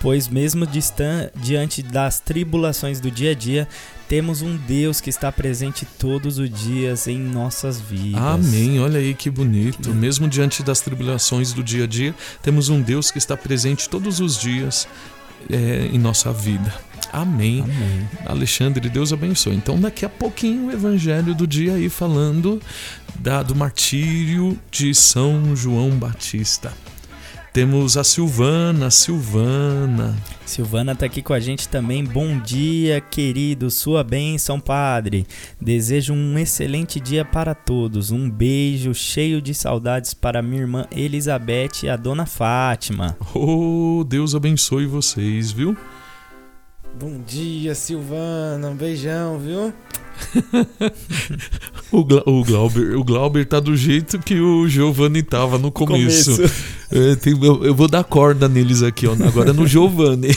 pois mesmo diante das tribulações do dia a dia, temos um Deus que está presente todos os dias em nossas vidas. Amém. Olha aí que bonito. Mesmo diante das tribulações do dia a dia, temos um Deus que está presente todos os dias é, em nossa vida. Amém. Amém. Alexandre, Deus abençoe. Então, daqui a pouquinho, o evangelho do dia aí falando da, do martírio de São João Batista. Temos a Silvana, Silvana. Silvana tá aqui com a gente também. Bom dia, querido. Sua bênção, Padre. Desejo um excelente dia para todos. Um beijo cheio de saudades para minha irmã Elizabeth e a dona Fátima. Oh, Deus abençoe vocês, viu? Bom dia, Silvana. Um beijão, viu? O, Gla o, Glauber, o Glauber tá do jeito que o Giovanni tava no começo. Começo. É, tem- eu, eu vou dar corda neles aqui, ó. Agora no Giovanni.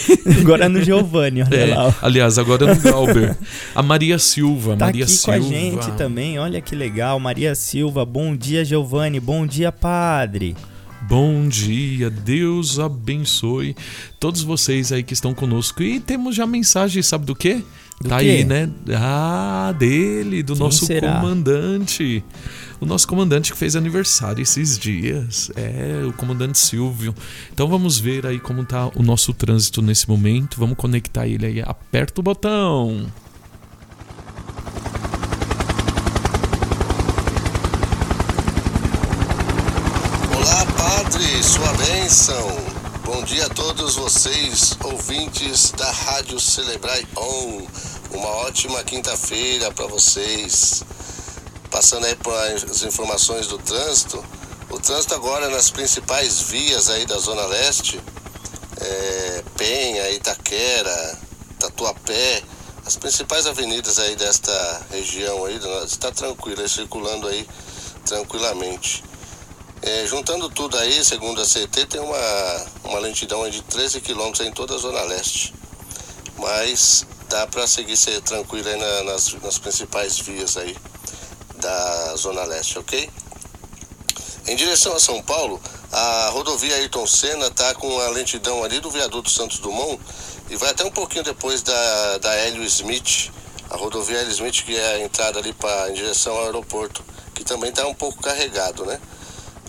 Agora no Giovanni, olha É, lá. ó. aliás, agora no Glauber. A Maria Silva. Tá Maria aqui Silva. com a gente também, olha que legal. Maria Silva, bom dia, Giovanni. Bom dia, Padre. Bom dia, Deus abençoe todos vocês aí que estão conosco. E temos já mensagem, sabe do quê? Do tá quê? aí, né? Ah, dele, do Quem nosso será? comandante. O nosso comandante que fez aniversário esses dias. É, o comandante Silvio. Então vamos ver aí como tá o nosso trânsito nesse momento. Vamos conectar ele aí. Aperta o botão. Olá, Padre, Bom dia a todos vocês, ouvintes da Rádio Celebrai On. Uma ótima quinta-feira para vocês. Passando aí por as informações do trânsito. O trânsito agora nas principais vias aí da Zona Leste, é, Penha, Itaquera, Tatuapé, as principais avenidas aí desta região aí, está tranquilo, aí, circulando aí tranquilamente. É, juntando tudo aí, segundo a CT, tem uma, uma lentidão de 13 km em toda a Zona Leste. Mas dá para seguir ser tranquilo aí na- nas, nas principais vias aí da Zona Leste, ok? Em direção a São Paulo, a rodovia Ayrton Senna está com a lentidão ali do viaduto Santos Dumont e vai até um pouquinho depois da, da Hélio Smith, a rodovia Hélio Smith, que é a entrada ali pra, em direção ao aeroporto, que também está um pouco carregado, né?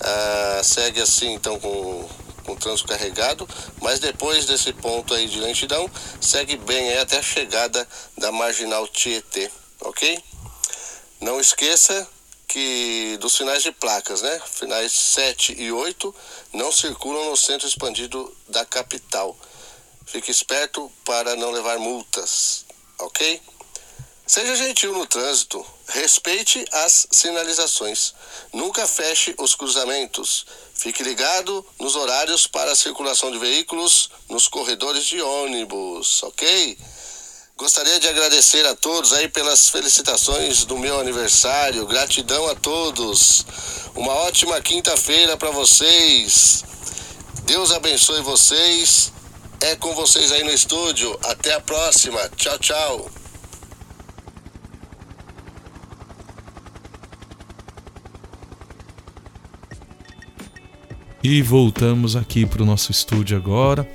Ah, segue assim então com, com o trânsito carregado, mas depois desse ponto aí de lentidão, segue bem até a chegada da marginal Tietê, ok? Não esqueça que dos finais de placas, né? Finais 7 e 8 não circulam no centro expandido da capital. Fique esperto para não levar multas, ok? Seja gentil no trânsito, respeite as sinalizações. Nunca feche os cruzamentos. Fique ligado nos horários para a circulação de veículos nos corredores de ônibus, ok? Gostaria de agradecer a todos aí pelas felicitações do meu aniversário. Gratidão a todos. Uma ótima quinta-feira para vocês. Deus abençoe vocês. É com vocês aí no estúdio. Até a próxima. Tchau, tchau. E voltamos aqui para o nosso estúdio agora.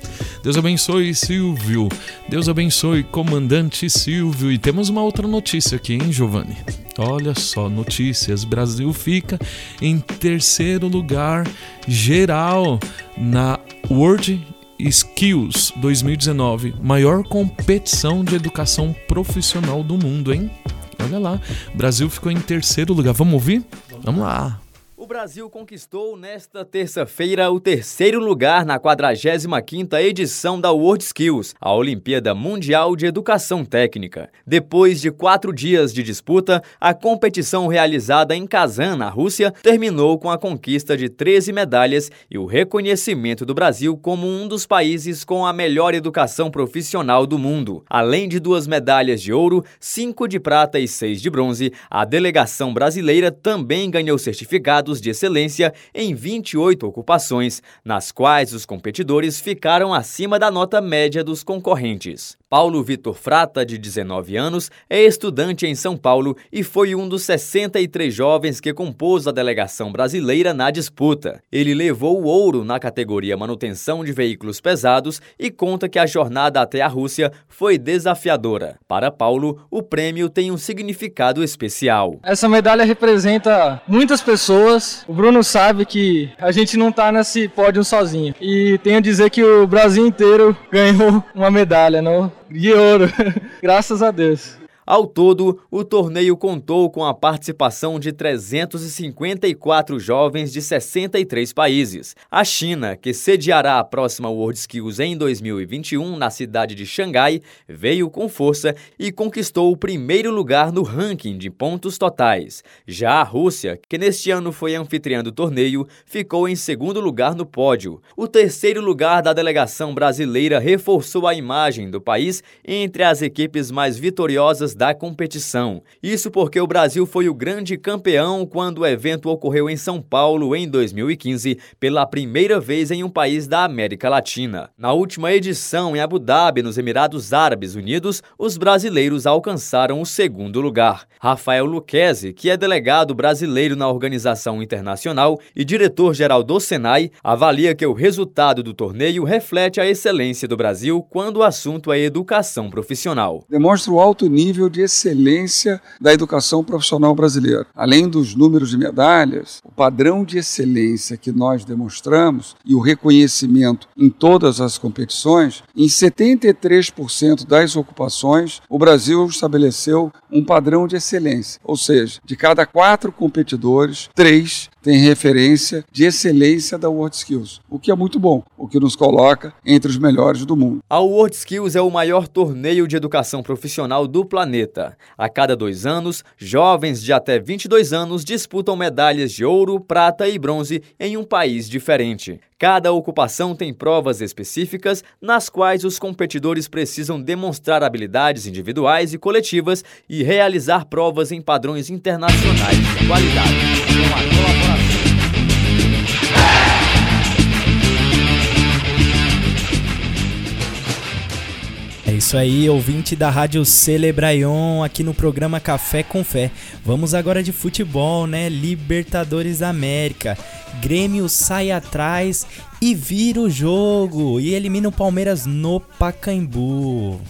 Deus abençoe Silvio. Deus abençoe comandante Silvio. E temos uma outra notícia aqui, hein, Giovanni? Olha só, notícias. Brasil fica em terceiro lugar geral na World Skills 2019, maior competição de educação profissional do mundo, hein? Olha lá, Brasil ficou em terceiro lugar. Vamos ouvir? Vamos lá. O Brasil conquistou nesta terça-feira o terceiro lugar na 45ª edição da World Skills, a Olimpíada Mundial de Educação Técnica. Depois de quatro dias de disputa, a competição realizada em Kazan, na Rússia, terminou com a conquista de 13 medalhas e o reconhecimento do Brasil como um dos países com a melhor educação profissional do mundo. Além de duas medalhas de ouro, cinco de prata e seis de bronze, a delegação brasileira também ganhou certificados de excelência em 28 ocupações, nas quais os competidores ficaram acima da nota média dos concorrentes. Paulo Vitor Frata, de 19 anos, é estudante em São Paulo e foi um dos 63 jovens que compôs a delegação brasileira na disputa. Ele levou o ouro na categoria manutenção de veículos pesados e conta que a jornada até a Rússia foi desafiadora. Para Paulo, o prêmio tem um significado especial. Essa medalha representa muitas pessoas. O Bruno sabe que a gente não está nesse pódio sozinho. E tenho a dizer que o Brasil inteiro ganhou uma medalha, não? De ouro, graças a Deus. Ao todo, o torneio contou com a participação de 354 jovens de 63 países. A China, que sediará a próxima World Skills em 2021 na cidade de Xangai, veio com força e conquistou o primeiro lugar no ranking de pontos totais. Já a Rússia, que neste ano foi anfitriã do torneio, ficou em segundo lugar no pódio. O terceiro lugar da delegação brasileira reforçou a imagem do país entre as equipes mais vitoriosas da competição. Isso porque o Brasil foi o grande campeão quando o evento ocorreu em São Paulo em 2015, pela primeira vez em um país da América Latina. Na última edição em Abu Dhabi, nos Emirados Árabes Unidos, os brasileiros alcançaram o segundo lugar. Rafael Luquezzi, que é delegado brasileiro na organização internacional e diretor-geral do Senai, avalia que o resultado do torneio reflete a excelência do Brasil quando o assunto é educação profissional. Demonstra o alto nível nível de excelência da educação profissional brasileira. Além dos números de medalhas, o padrão de excelência que nós demonstramos e o reconhecimento em todas as competições, em 73% das ocupações, o Brasil estabeleceu um padrão de excelência, ou seja, de cada quatro competidores, três tem referência de excelência da World Skills, o que é muito bom, o que nos coloca entre os melhores do mundo. A World Skills é o maior torneio de educação profissional do planeta. A cada dois anos, jovens de até 22 anos disputam medalhas de ouro, prata e bronze em um país diferente. Cada ocupação tem provas específicas nas quais os competidores precisam demonstrar habilidades individuais e coletivas e realizar provas em padrões internacionais de qualidade. É isso aí, ouvinte da Rádio Celebraion, aqui no programa Café com Fé. Vamos agora de futebol, né? Libertadores América. Grêmio sai atrás e vira o jogo e elimina o Palmeiras no Pacaembu.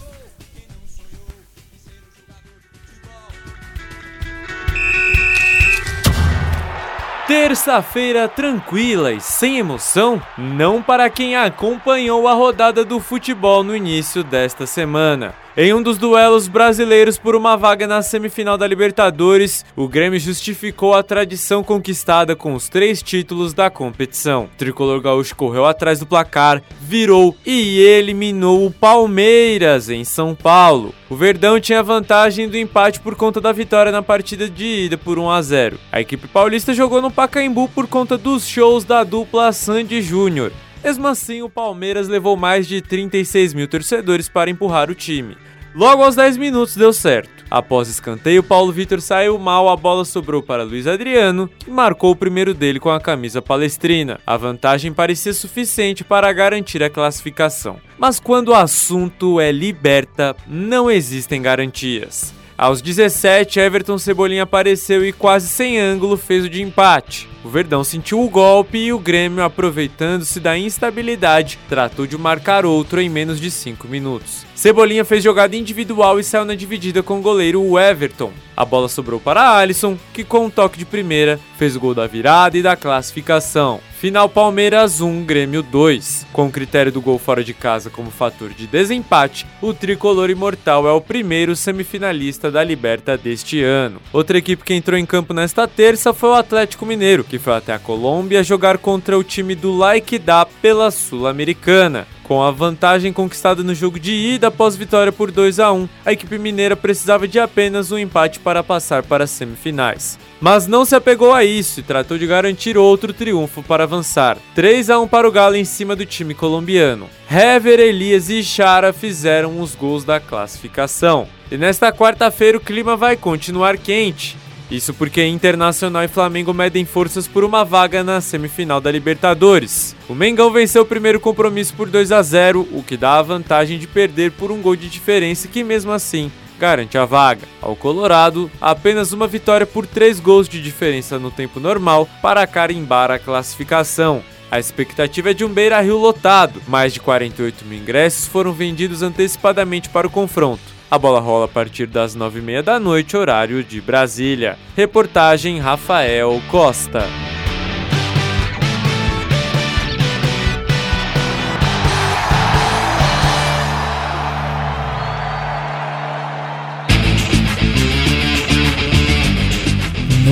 Terça-feira tranquila e sem emoção? Não para quem acompanhou a rodada do futebol no início desta semana. Em um dos duelos brasileiros por uma vaga na semifinal da Libertadores, o Grêmio justificou a tradição conquistada com os três títulos da competição. O tricolor gaúcho correu atrás do placar, virou e eliminou o Palmeiras em São Paulo. O Verdão tinha vantagem do empate por conta da vitória na partida de ida por 1 a 0. A equipe paulista jogou no Pacaembu por conta dos shows da dupla Sandy Júnior. Mesmo assim, o Palmeiras levou mais de 36 mil torcedores para empurrar o time. Logo aos 10 minutos deu certo. Após escanteio, Paulo Vitor saiu mal, a bola sobrou para Luiz Adriano, que marcou o primeiro dele com a camisa palestrina. A vantagem parecia suficiente para garantir a classificação. Mas quando o assunto é liberta, não existem garantias. Aos 17, Everton Cebolinha apareceu e quase sem ângulo fez o de empate. O Verdão sentiu o golpe e o Grêmio, aproveitando-se da instabilidade, tratou de marcar outro em menos de 5 minutos. Cebolinha fez jogada individual e saiu na dividida com o goleiro Everton. A bola sobrou para Alisson, que com um toque de primeira fez o gol da virada e da classificação. Final Palmeiras 1, Grêmio 2. Com o critério do gol fora de casa como fator de desempate, o tricolor imortal é o primeiro semifinalista da Liberta deste ano. Outra equipe que entrou em campo nesta terça foi o Atlético Mineiro, que foi até a Colômbia jogar contra o time do Like Da pela Sul-Americana. Com a vantagem conquistada no jogo de ida após vitória por 2 a 1, a equipe mineira precisava de apenas um empate para passar para as semifinais. Mas não se apegou a isso e tratou de garantir outro triunfo para avançar. 3 a 1 para o Galo em cima do time colombiano. Hever, Elias e Chara fizeram os gols da classificação. E nesta quarta-feira o clima vai continuar quente. Isso porque Internacional e Flamengo medem forças por uma vaga na semifinal da Libertadores. O Mengão venceu o primeiro compromisso por 2 a 0, o que dá a vantagem de perder por um gol de diferença que mesmo assim garante a vaga. Ao Colorado, apenas uma vitória por 3 gols de diferença no tempo normal para carimbar a classificação. A expectativa é de um Beira-Rio lotado. Mais de 48 mil ingressos foram vendidos antecipadamente para o confronto. A bola rola a partir das 9h30 da noite, horário de Brasília. Reportagem Rafael Costa.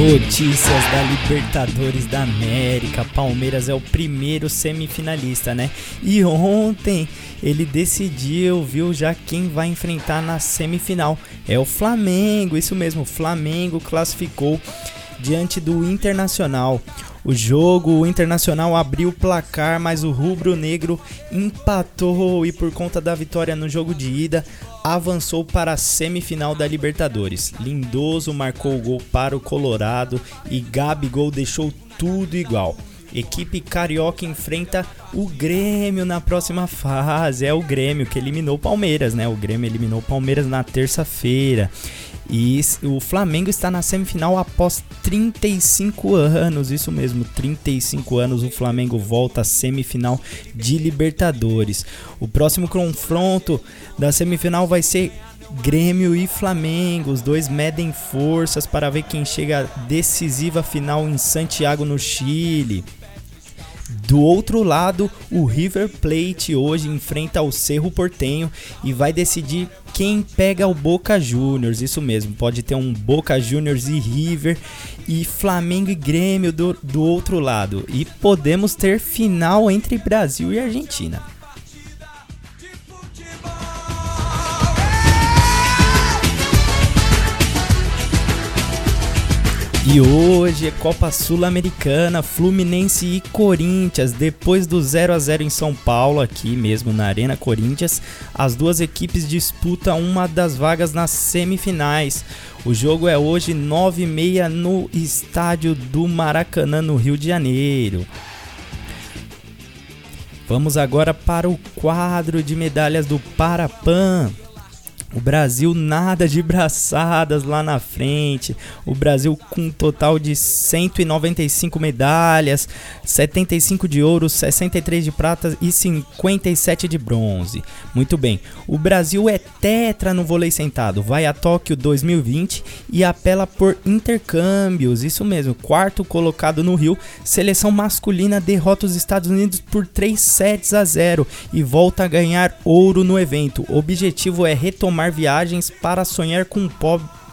Notícias da Libertadores da América. Palmeiras é o primeiro semifinalista, né? E ontem ele decidiu, viu, já quem vai enfrentar na semifinal. É o Flamengo, isso mesmo, o Flamengo classificou diante do Internacional. O jogo, o Internacional abriu o placar, mas o rubro-negro empatou e por conta da vitória no jogo de ida, avançou para a semifinal da Libertadores. Lindoso marcou o gol para o Colorado e Gabigol deixou tudo igual. Equipe carioca enfrenta o Grêmio na próxima fase. É o Grêmio que eliminou o Palmeiras, né? O Grêmio eliminou o Palmeiras na terça-feira. E o Flamengo está na semifinal após 35 anos, isso mesmo, 35 anos o Flamengo volta à semifinal de Libertadores. O próximo confronto da semifinal vai ser Grêmio e Flamengo, os dois medem forças para ver quem chega à decisiva final em Santiago, no Chile. Do outro lado, o River Plate hoje enfrenta o Cerro Portenho e vai decidir quem pega o Boca Juniors. Isso mesmo, pode ter um Boca Juniors e River e Flamengo e Grêmio do, do outro lado. E podemos ter final entre Brasil e Argentina. E hoje é Copa Sul-Americana, Fluminense e Corinthians. Depois do 0 a 0 em São Paulo, aqui mesmo na Arena Corinthians, as duas equipes disputam uma das vagas nas semifinais. O jogo é hoje 9h30 no estádio do Maracanã, no Rio de Janeiro. Vamos agora para o quadro de medalhas do Parapan. O Brasil nada de braçadas lá na frente. O Brasil com um total de 195 medalhas, 75 de ouro, 63 de prata e 57 de bronze. Muito bem. O Brasil é tetra no vôlei sentado. Vai a Tóquio 2020 e apela por intercâmbios. Isso mesmo. Quarto colocado no Rio, seleção masculina derrota os Estados Unidos por 3 sets a 0 e volta a ganhar ouro no evento. O objetivo é retomar viagens para sonhar com um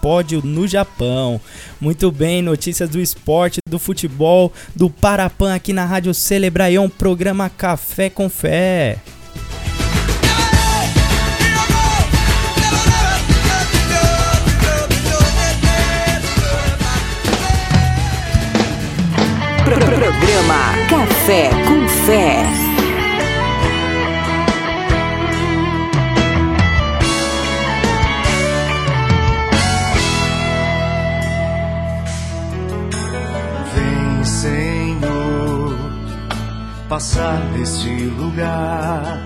pódio no Japão. Muito bem, notícias do esporte, do futebol, do Parapan aqui na Rádio Celebraião, programa Café com Fé. Programa Café com Fé. Passar neste lugar.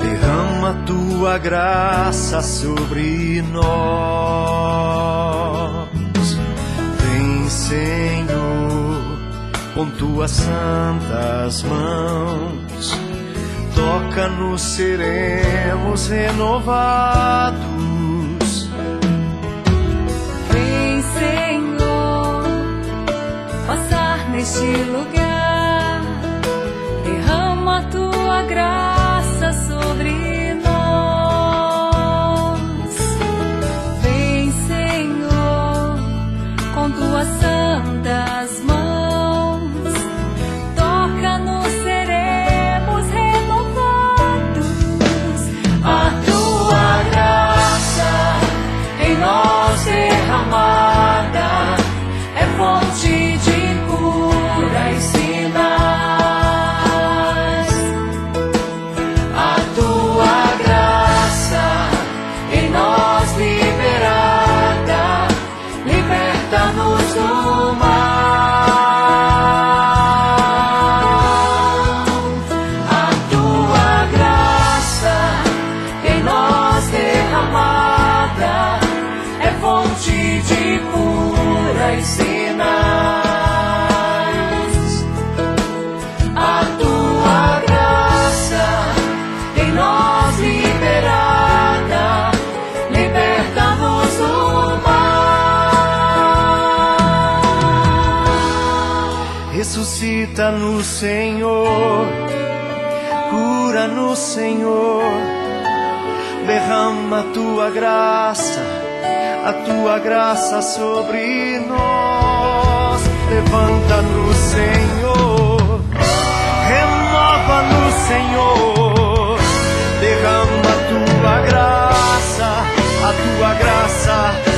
Derrama tua graça sobre nós. Vem, Senhor, com tuas santas mãos. Toca-nos, seremos renovados. Vem, Senhor, passar neste lugar. Graça Senhor, derrama a tua graça, a tua graça sobre nós. Levanta-nos, Senhor, renova-nos, Senhor, derrama a tua graça, a tua graça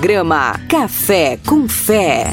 programa Café com Fé.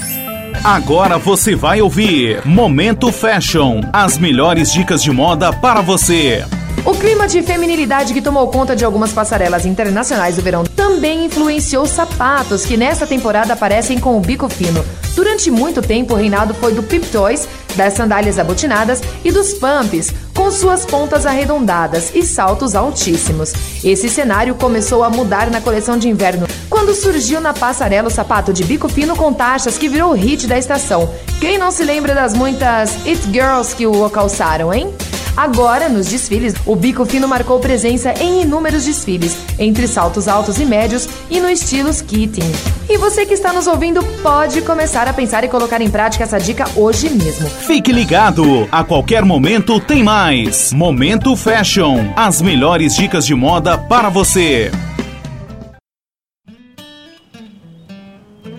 Agora você vai ouvir Momento Fashion as melhores dicas de moda para você. O clima de feminilidade que tomou conta de algumas passarelas internacionais do verão também influenciou sapatos que nesta temporada aparecem com o bico fino. Durante muito tempo, o reinado foi do Pip Toys, das sandálias abotinadas e dos pumps, com suas pontas arredondadas e saltos altíssimos. Esse cenário começou a mudar na coleção de inverno, quando surgiu na passarela o sapato de bico fino com taxas que virou o hit da estação. Quem não se lembra das muitas It Girls que o calçaram, hein? Agora, nos desfiles, o bico fino marcou presença em inúmeros desfiles, entre saltos altos e médios e no estilo skating. E você que está nos ouvindo pode começar a pensar e colocar em prática essa dica hoje mesmo. Fique ligado, a qualquer momento tem mais. Momento Fashion, as melhores dicas de moda para você.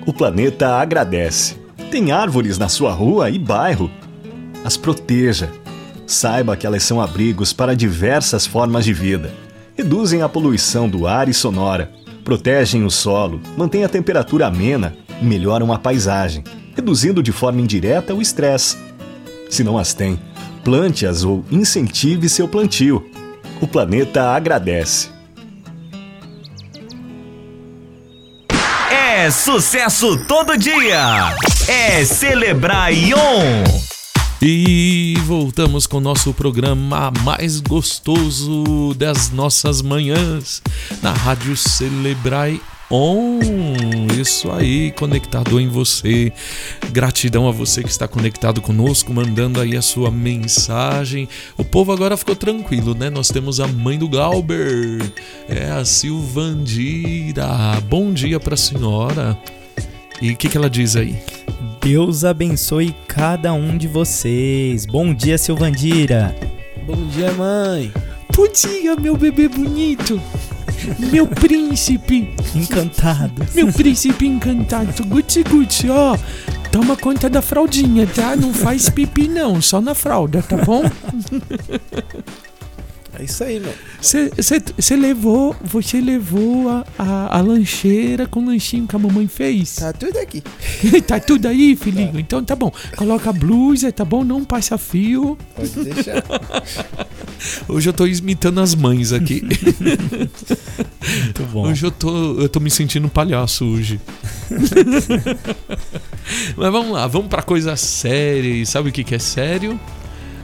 O planeta agradece. Tem árvores na sua rua e bairro. As proteja. Saiba que elas são abrigos para diversas formas de vida. Reduzem a poluição do ar e sonora, protegem o solo, mantêm a temperatura amena e melhoram a paisagem, reduzindo de forma indireta o estresse. Se não as tem, plante-as ou incentive seu plantio. O planeta agradece. É sucesso todo dia. É Celebrar On. E voltamos com o nosso programa mais gostoso das nossas manhãs na Rádio Celebrai On. Isso aí, conectado em você. Gratidão a você que está conectado conosco, mandando aí a sua mensagem. O povo agora ficou tranquilo, né? Nós temos a mãe do Galber, é a Silvandira. Bom dia para a senhora. E o que, que ela diz aí? Deus abençoe cada um de vocês. Bom dia, Silvandira. Bom dia, mãe. Bom dia, meu bebê bonito. Meu príncipe. Encantado. Meu príncipe encantado. Gucci, Gucci, ó. Toma conta da fraldinha, tá? Não faz pipi não, só na fralda, tá bom? É isso aí, meu. Você levou, você levou a, a, a lancheira com o lanchinho que a mamãe fez? Tá tudo aqui. tá tudo aí, filhinho? Então tá bom. Coloca a blusa, tá bom? Não passa fio. Pode deixar. Hoje eu tô imitando as mães aqui. Muito bom. Hoje eu tô, eu tô me sentindo palhaço hoje. Mas vamos lá, vamos pra coisa séria. E sabe o que, que é sério?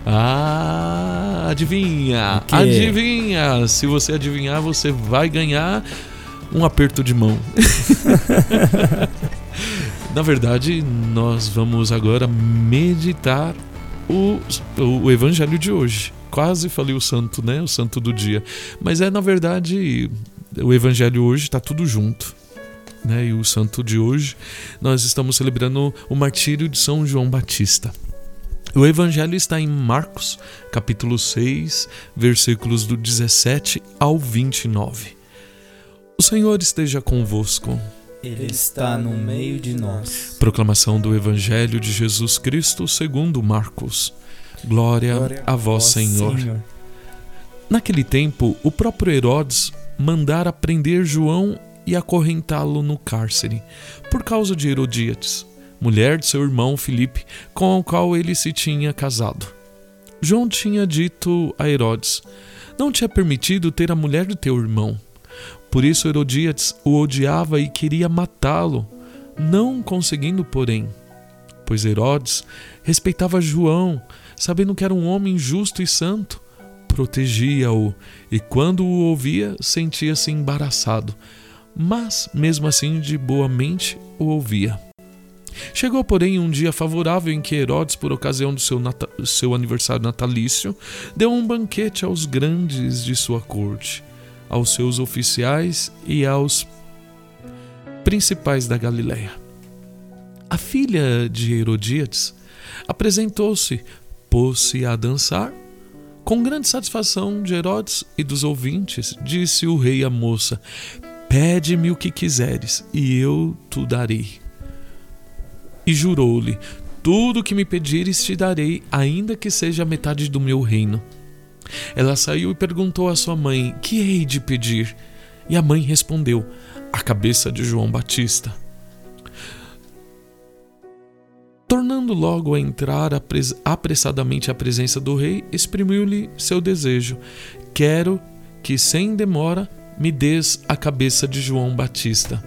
Ah, adivinha? Adivinha? Se você adivinhar, você vai ganhar um aperto de mão. Na verdade, nós vamos agora meditar o, o evangelho de hoje. Quase falei o santo, né? O santo do dia. Mas é, na verdade, o evangelho hoje está tudo junto. Né? E o santo de hoje, nós estamos celebrando o martírio de São João Batista. O evangelho está em Marcos, capítulo 6, versículos do 17 ao 29. O Senhor esteja convosco. Ele está no meio de nós. Proclamação do Evangelho de Jesus Cristo segundo Marcos. Glória, Glória a vós, Senhor. Naquele tempo, o próprio Herodes mandara prender João e acorrentá-lo no cárcere, por causa de Herodíades, mulher de seu irmão Filipe, com o qual ele se tinha casado. João tinha dito a Herodes: Não te é permitido ter a mulher do teu irmão. Por isso Herodíades o odiava e queria matá-lo, não conseguindo, porém. Pois Herodes respeitava João, sabendo que era um homem justo e santo, protegia-o e, quando o ouvia, sentia-se embaraçado, mas, mesmo assim, de boa mente o ouvia. Chegou, porém, um dia favorável em que Herodes, por ocasião do seu, seu aniversário natalício, deu um banquete aos grandes de sua corte, aos seus oficiais e aos principais da Galiléia. A filha de Herodíades apresentou-se, pôs-se a dançar. Com grande satisfação de Herodes e dos ouvintes, disse o rei à moça: Pede-me o que quiseres, e eu te darei. E jurou-lhe: Tudo o que me pedires te darei, ainda que seja metade do meu reino. Ela saiu e perguntou à sua mãe: Que hei de pedir? E a mãe respondeu: A cabeça de João Batista. Tornando logo a entrar apres- apressadamente à presença do rei, exprimiu-lhe seu desejo: Quero que, sem demora, me des a cabeça de João Batista.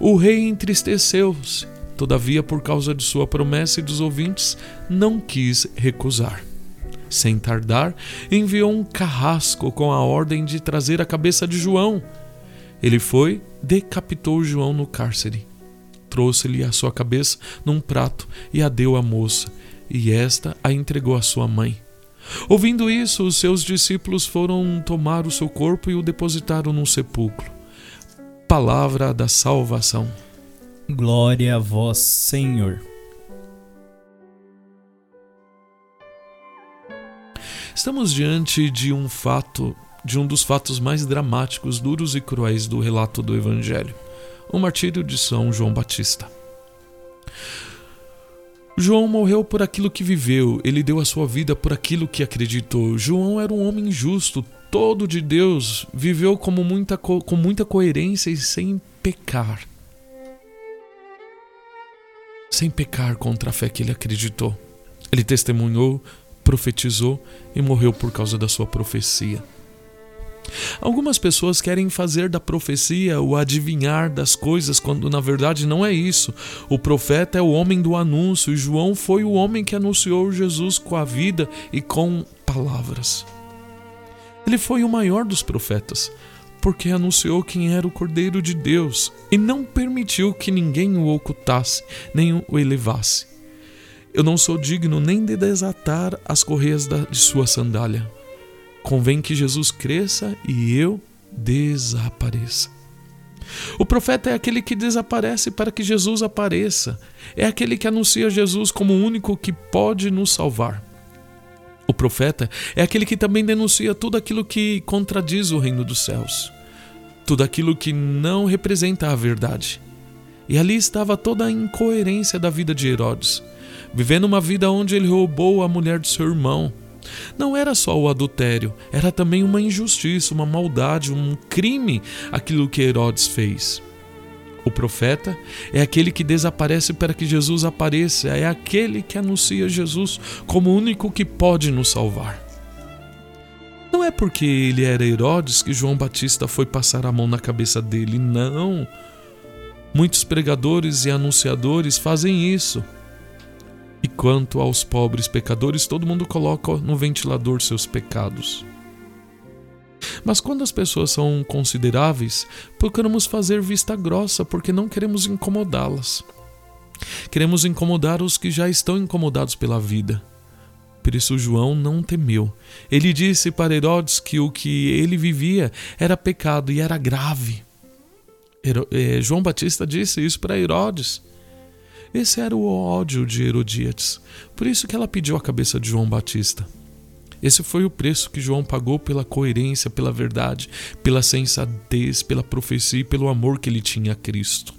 O rei entristeceu-se, todavia, por causa de sua promessa e dos ouvintes, não quis recusar. Sem tardar, enviou um carrasco com a ordem de trazer a cabeça de João. Ele foi, decapitou João no cárcere. Trouxe-lhe a sua cabeça num prato e a deu à moça, e esta a entregou à sua mãe. Ouvindo isso, os seus discípulos foram tomar o seu corpo e o depositaram num sepulcro. Palavra da salvação. Glória a vós, Senhor. Estamos diante de um fato, de um dos fatos mais dramáticos, duros e cruéis do relato do Evangelho: o martírio de São João Batista. João morreu por aquilo que viveu, ele deu a sua vida por aquilo que acreditou. João era um homem justo, todo de Deus, viveu como muita co- com muita coerência e sem pecar. Sem pecar contra a fé que ele acreditou. Ele testemunhou, profetizou e morreu por causa da sua profecia. Algumas pessoas querem fazer da profecia o adivinhar das coisas, quando na verdade não é isso. O profeta é o homem do anúncio e João foi o homem que anunciou Jesus com a vida e com palavras. Ele foi o maior dos profetas, porque anunciou quem era o Cordeiro de Deus e não permitiu que ninguém o ocultasse, nem o elevasse. Eu não sou digno nem de desatar as correias de sua sandália. Convém que Jesus cresça e eu desapareça. O profeta é aquele que desaparece para que Jesus apareça. É aquele que anuncia Jesus como o único que pode nos salvar. O profeta é aquele que também denuncia tudo aquilo que contradiz o reino dos céus, tudo aquilo que não representa a verdade. E ali estava toda a incoerência da vida de Herodes, vivendo uma vida onde ele roubou a mulher do seu irmão. Não era só o adultério, era também uma injustiça, uma maldade, um crime aquilo que Herodes fez. O profeta é aquele que desaparece para que Jesus apareça, é aquele que anuncia Jesus como o único que pode nos salvar. Não é porque ele era Herodes que João Batista foi passar a mão na cabeça dele, não. Muitos pregadores e anunciadores fazem isso. E quanto aos pobres pecadores, todo mundo coloca no ventilador seus pecados. Mas quando as pessoas são consideráveis, procuramos fazer vista grossa porque não queremos incomodá-las. Queremos incomodar os que já estão incomodados pela vida. Por isso João não temeu. Ele disse para Herodes que o que ele vivia era pecado e era grave. Eh, João Batista disse isso para Herodes. Esse era o ódio de Herodíades. Por isso que ela pediu a cabeça de João Batista. Esse foi o preço que João pagou pela coerência, pela verdade, pela sensatez, pela profecia e pelo amor que ele tinha a Cristo.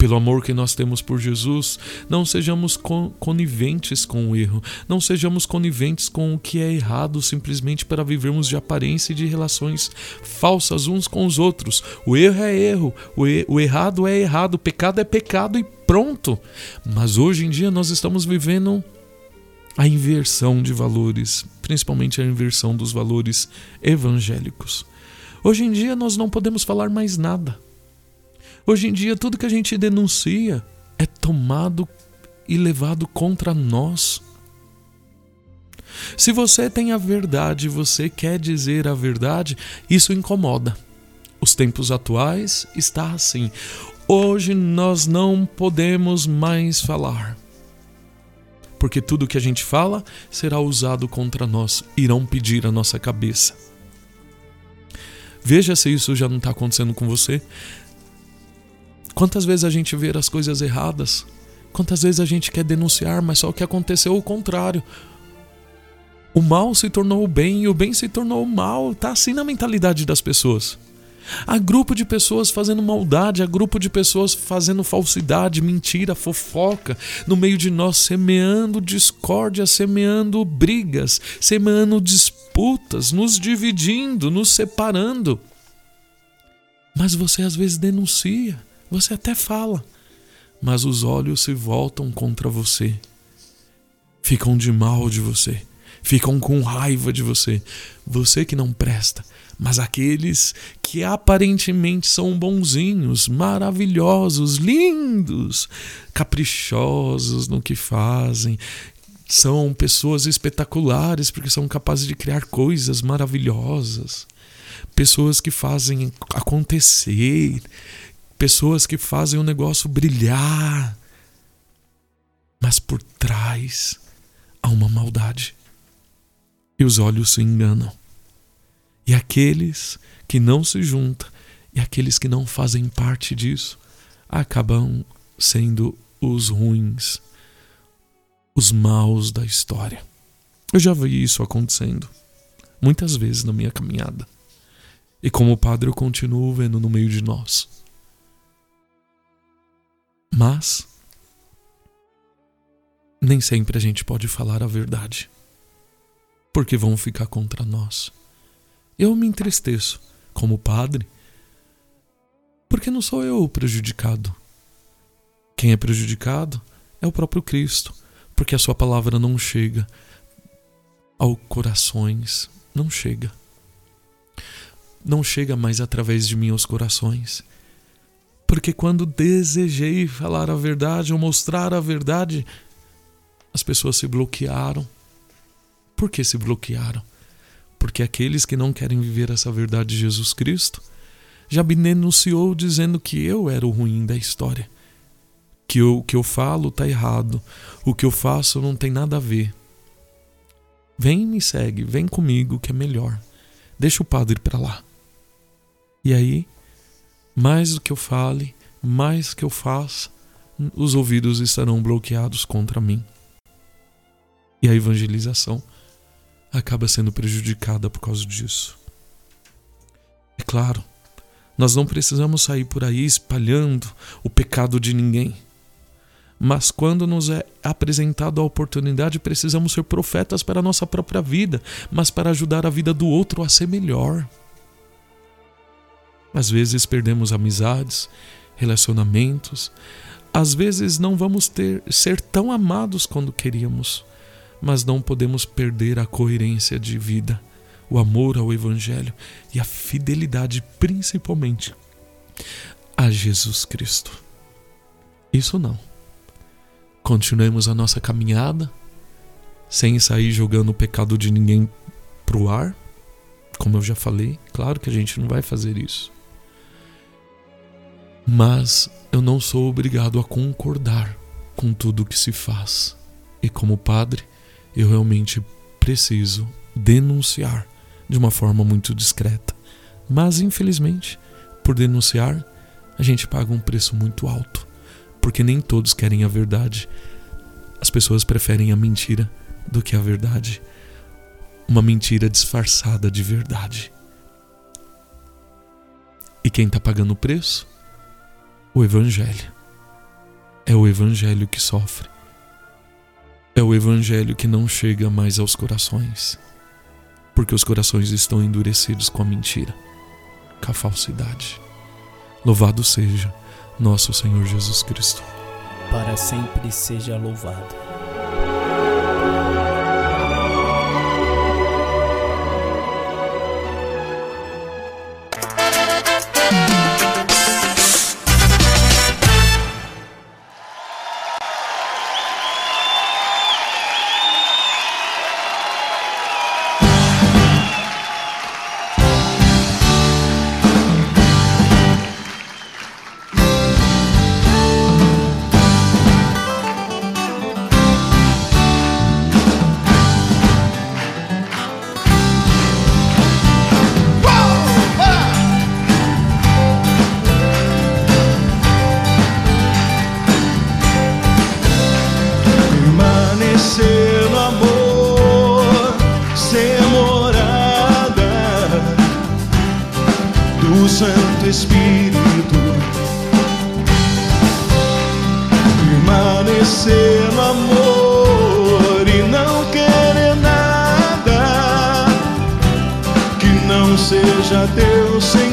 Pelo amor que nós temos por Jesus, não sejamos coniventes com o erro, não sejamos coniventes com o que é errado simplesmente para vivermos de aparência e de relações falsas uns com os outros. O erro é erro, o, er o errado é errado, o pecado é pecado e pronto. Mas hoje em dia nós estamos vivendo a inversão de valores, principalmente a inversão dos valores evangélicos. Hoje em dia nós não podemos falar mais nada. Hoje em dia tudo que a gente denuncia é tomado e levado contra nós. Se você tem a verdade, você quer dizer a verdade, isso incomoda. Os tempos atuais está assim. Hoje nós não podemos mais falar porque tudo que a gente fala será usado contra nós, irão pedir a nossa cabeça. Veja se isso já não está acontecendo com você. Quantas vezes a gente vê as coisas erradas? Quantas vezes a gente quer denunciar, mas só que aconteceu o contrário. O mal se tornou o bem e o bem se tornou o mal. Está assim na mentalidade das pessoas. Há grupo de pessoas fazendo maldade, há grupo de pessoas fazendo falsidade, mentira, fofoca no meio de nós, semeando discórdia, semeando brigas, semeando disputas, nos dividindo, nos separando. Mas você às vezes denuncia, você até fala, mas os olhos se voltam contra você, ficam de mal de você, ficam com raiva de você, você que não presta mas aqueles que aparentemente são bonzinhos, maravilhosos, lindos, caprichosos no que fazem, são pessoas espetaculares porque são capazes de criar coisas maravilhosas, pessoas que fazem acontecer, pessoas que fazem o negócio brilhar, mas por trás há uma maldade e os olhos se enganam. E aqueles que não se juntam e aqueles que não fazem parte disso acabam sendo os ruins, os maus da história. Eu já vi isso acontecendo muitas vezes na minha caminhada. E como padre eu continuo vendo no meio de nós. Mas nem sempre a gente pode falar a verdade, porque vão ficar contra nós. Eu me entristeço como padre, porque não sou eu o prejudicado. Quem é prejudicado é o próprio Cristo, porque a sua palavra não chega aos corações, não chega. Não chega mais através de mim aos corações. Porque quando desejei falar a verdade ou mostrar a verdade, as pessoas se bloquearam. Por que se bloquearam? Porque aqueles que não querem viver essa verdade de Jesus Cristo já me denunciou dizendo que eu era o ruim da história. Que o que eu falo está errado. O que eu faço não tem nada a ver. Vem me segue, vem comigo que é melhor. Deixa o padre para lá. E aí, mais do que eu fale, mais que eu faça, os ouvidos estarão bloqueados contra mim. E a evangelização acaba sendo prejudicada por causa disso. É claro, nós não precisamos sair por aí espalhando o pecado de ninguém. Mas quando nos é apresentado a oportunidade, precisamos ser profetas para a nossa própria vida, mas para ajudar a vida do outro a ser melhor. Às vezes perdemos amizades, relacionamentos, às vezes não vamos ter ser tão amados quando queríamos, mas não podemos perder a coerência de vida, o amor ao evangelho e a fidelidade principalmente a Jesus Cristo. Isso não. Continuemos a nossa caminhada sem sair jogando o pecado de ninguém pro ar, como eu já falei, claro que a gente não vai fazer isso. Mas eu não sou obrigado a concordar com tudo que se faz. E como padre, eu realmente preciso denunciar de uma forma muito discreta. Mas infelizmente, por denunciar, a gente paga um preço muito alto, porque nem todos querem a verdade. As pessoas preferem a mentira do que a verdade. Uma mentira disfarçada de verdade. E quem está pagando o preço? O Evangelho. É o Evangelho que sofre. É o Evangelho que não chega mais aos corações, porque os corações estão endurecidos com a mentira, com a falsidade. Louvado seja nosso Senhor Jesus Cristo. Para sempre seja louvado. Espírito. Permanecer no amor e não querer nada que não seja teu Senhor.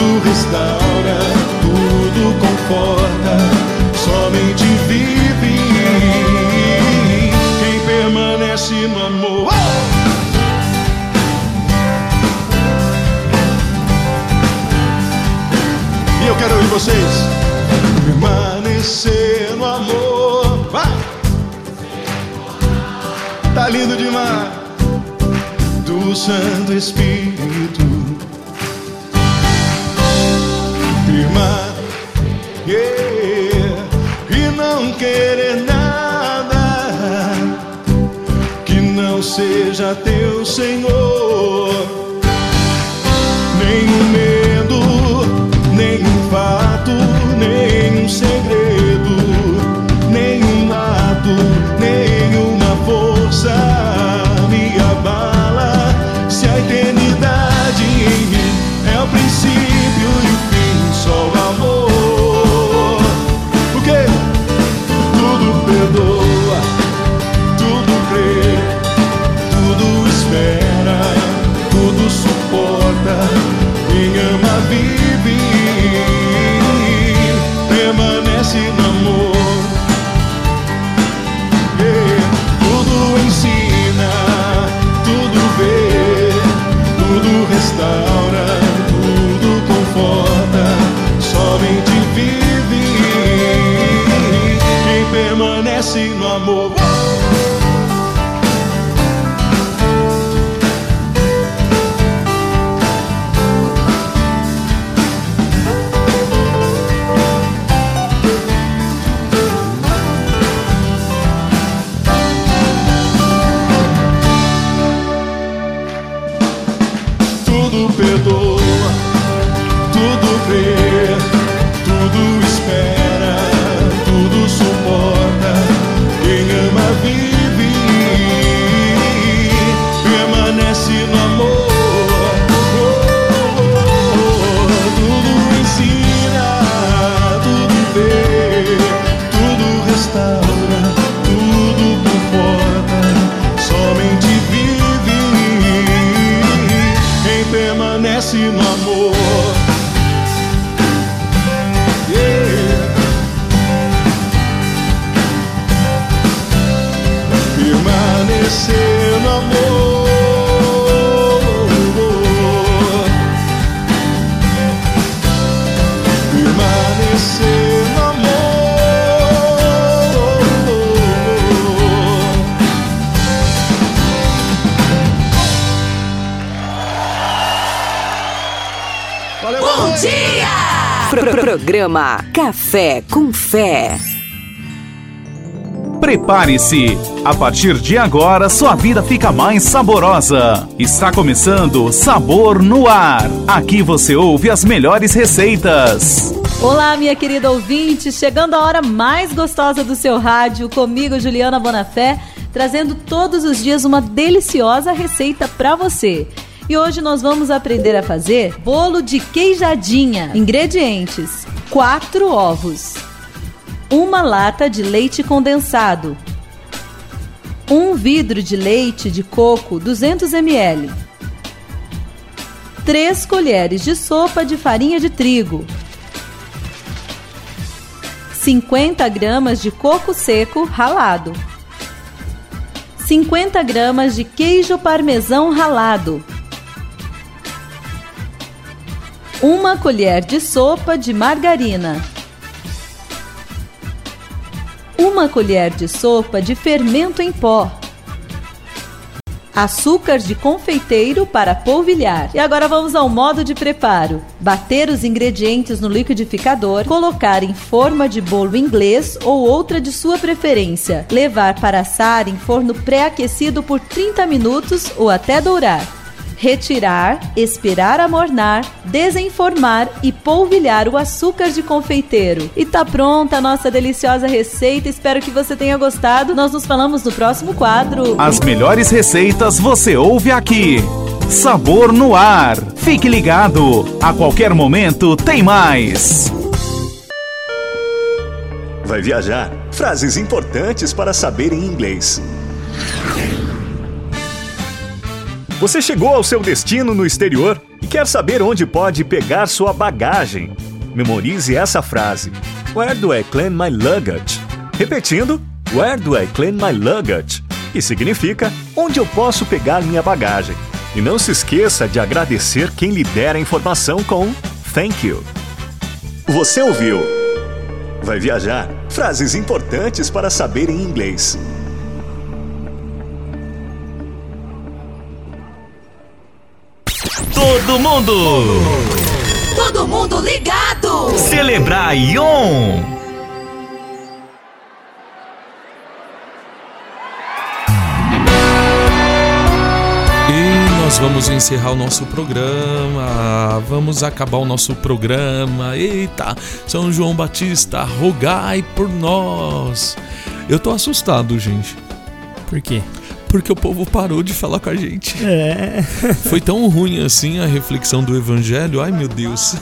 Tudo restaura, tudo conforta. Somente vive quem permanece no amor. E eu quero ouvir vocês. Permanecer no amor. Vai! Tá lindo demais. Do Santo Espírito. Seja teu Senhor programa Café com Fé. Prepare-se! A partir de agora, sua vida fica mais saborosa. Está começando Sabor no Ar. Aqui você ouve as melhores receitas. Olá, minha querida ouvinte, chegando a hora mais gostosa do seu rádio, comigo, Juliana Bonafé, trazendo todos os dias uma deliciosa receita para você. E hoje nós vamos aprender a fazer bolo de queijadinha. Ingredientes: 4 ovos, uma lata de leite condensado, um vidro de leite de coco 200 ml, 3 colheres de sopa de farinha de trigo, 50 gramas de coco seco ralado, 50 gramas de queijo parmesão ralado, uma colher de sopa de margarina, uma colher de sopa de fermento em pó, açúcar de confeiteiro para polvilhar. E agora vamos ao modo de preparo. Bater os ingredientes no liquidificador, colocar em forma de bolo inglês ou outra de sua preferência. Levar para assar em forno pré-aquecido por 30 minutos ou até dourar. Retirar, esperar amornar, desenformar e polvilhar o açúcar de confeiteiro. E tá pronta a nossa deliciosa receita. Espero que você tenha gostado. Nós nos falamos no próximo quadro. As melhores receitas você ouve aqui. Sabor no Ar. Fique ligado. A qualquer momento tem mais. Vai viajar? Frases importantes para saber em inglês. Você chegou ao seu destino no exterior e quer saber onde pode pegar sua bagagem. Memorize essa frase: Where do I claim my luggage? Repetindo: Where do I claim my luggage? Que significa onde eu posso pegar minha bagagem. E não se esqueça de agradecer quem lhe der a informação com Thank you. Você ouviu? Vai viajar? Frases importantes para saber em inglês. Todo mundo! Todo mundo ligado! Celebrar Ion! E nós vamos encerrar o nosso programa. Vamos acabar o nosso programa. Eita, São João Batista, rogai por nós. Eu tô assustado, gente. Por quê? Porque o povo parou de falar com a gente. É. Foi tão ruim assim a reflexão do evangelho. Ai, meu Deus.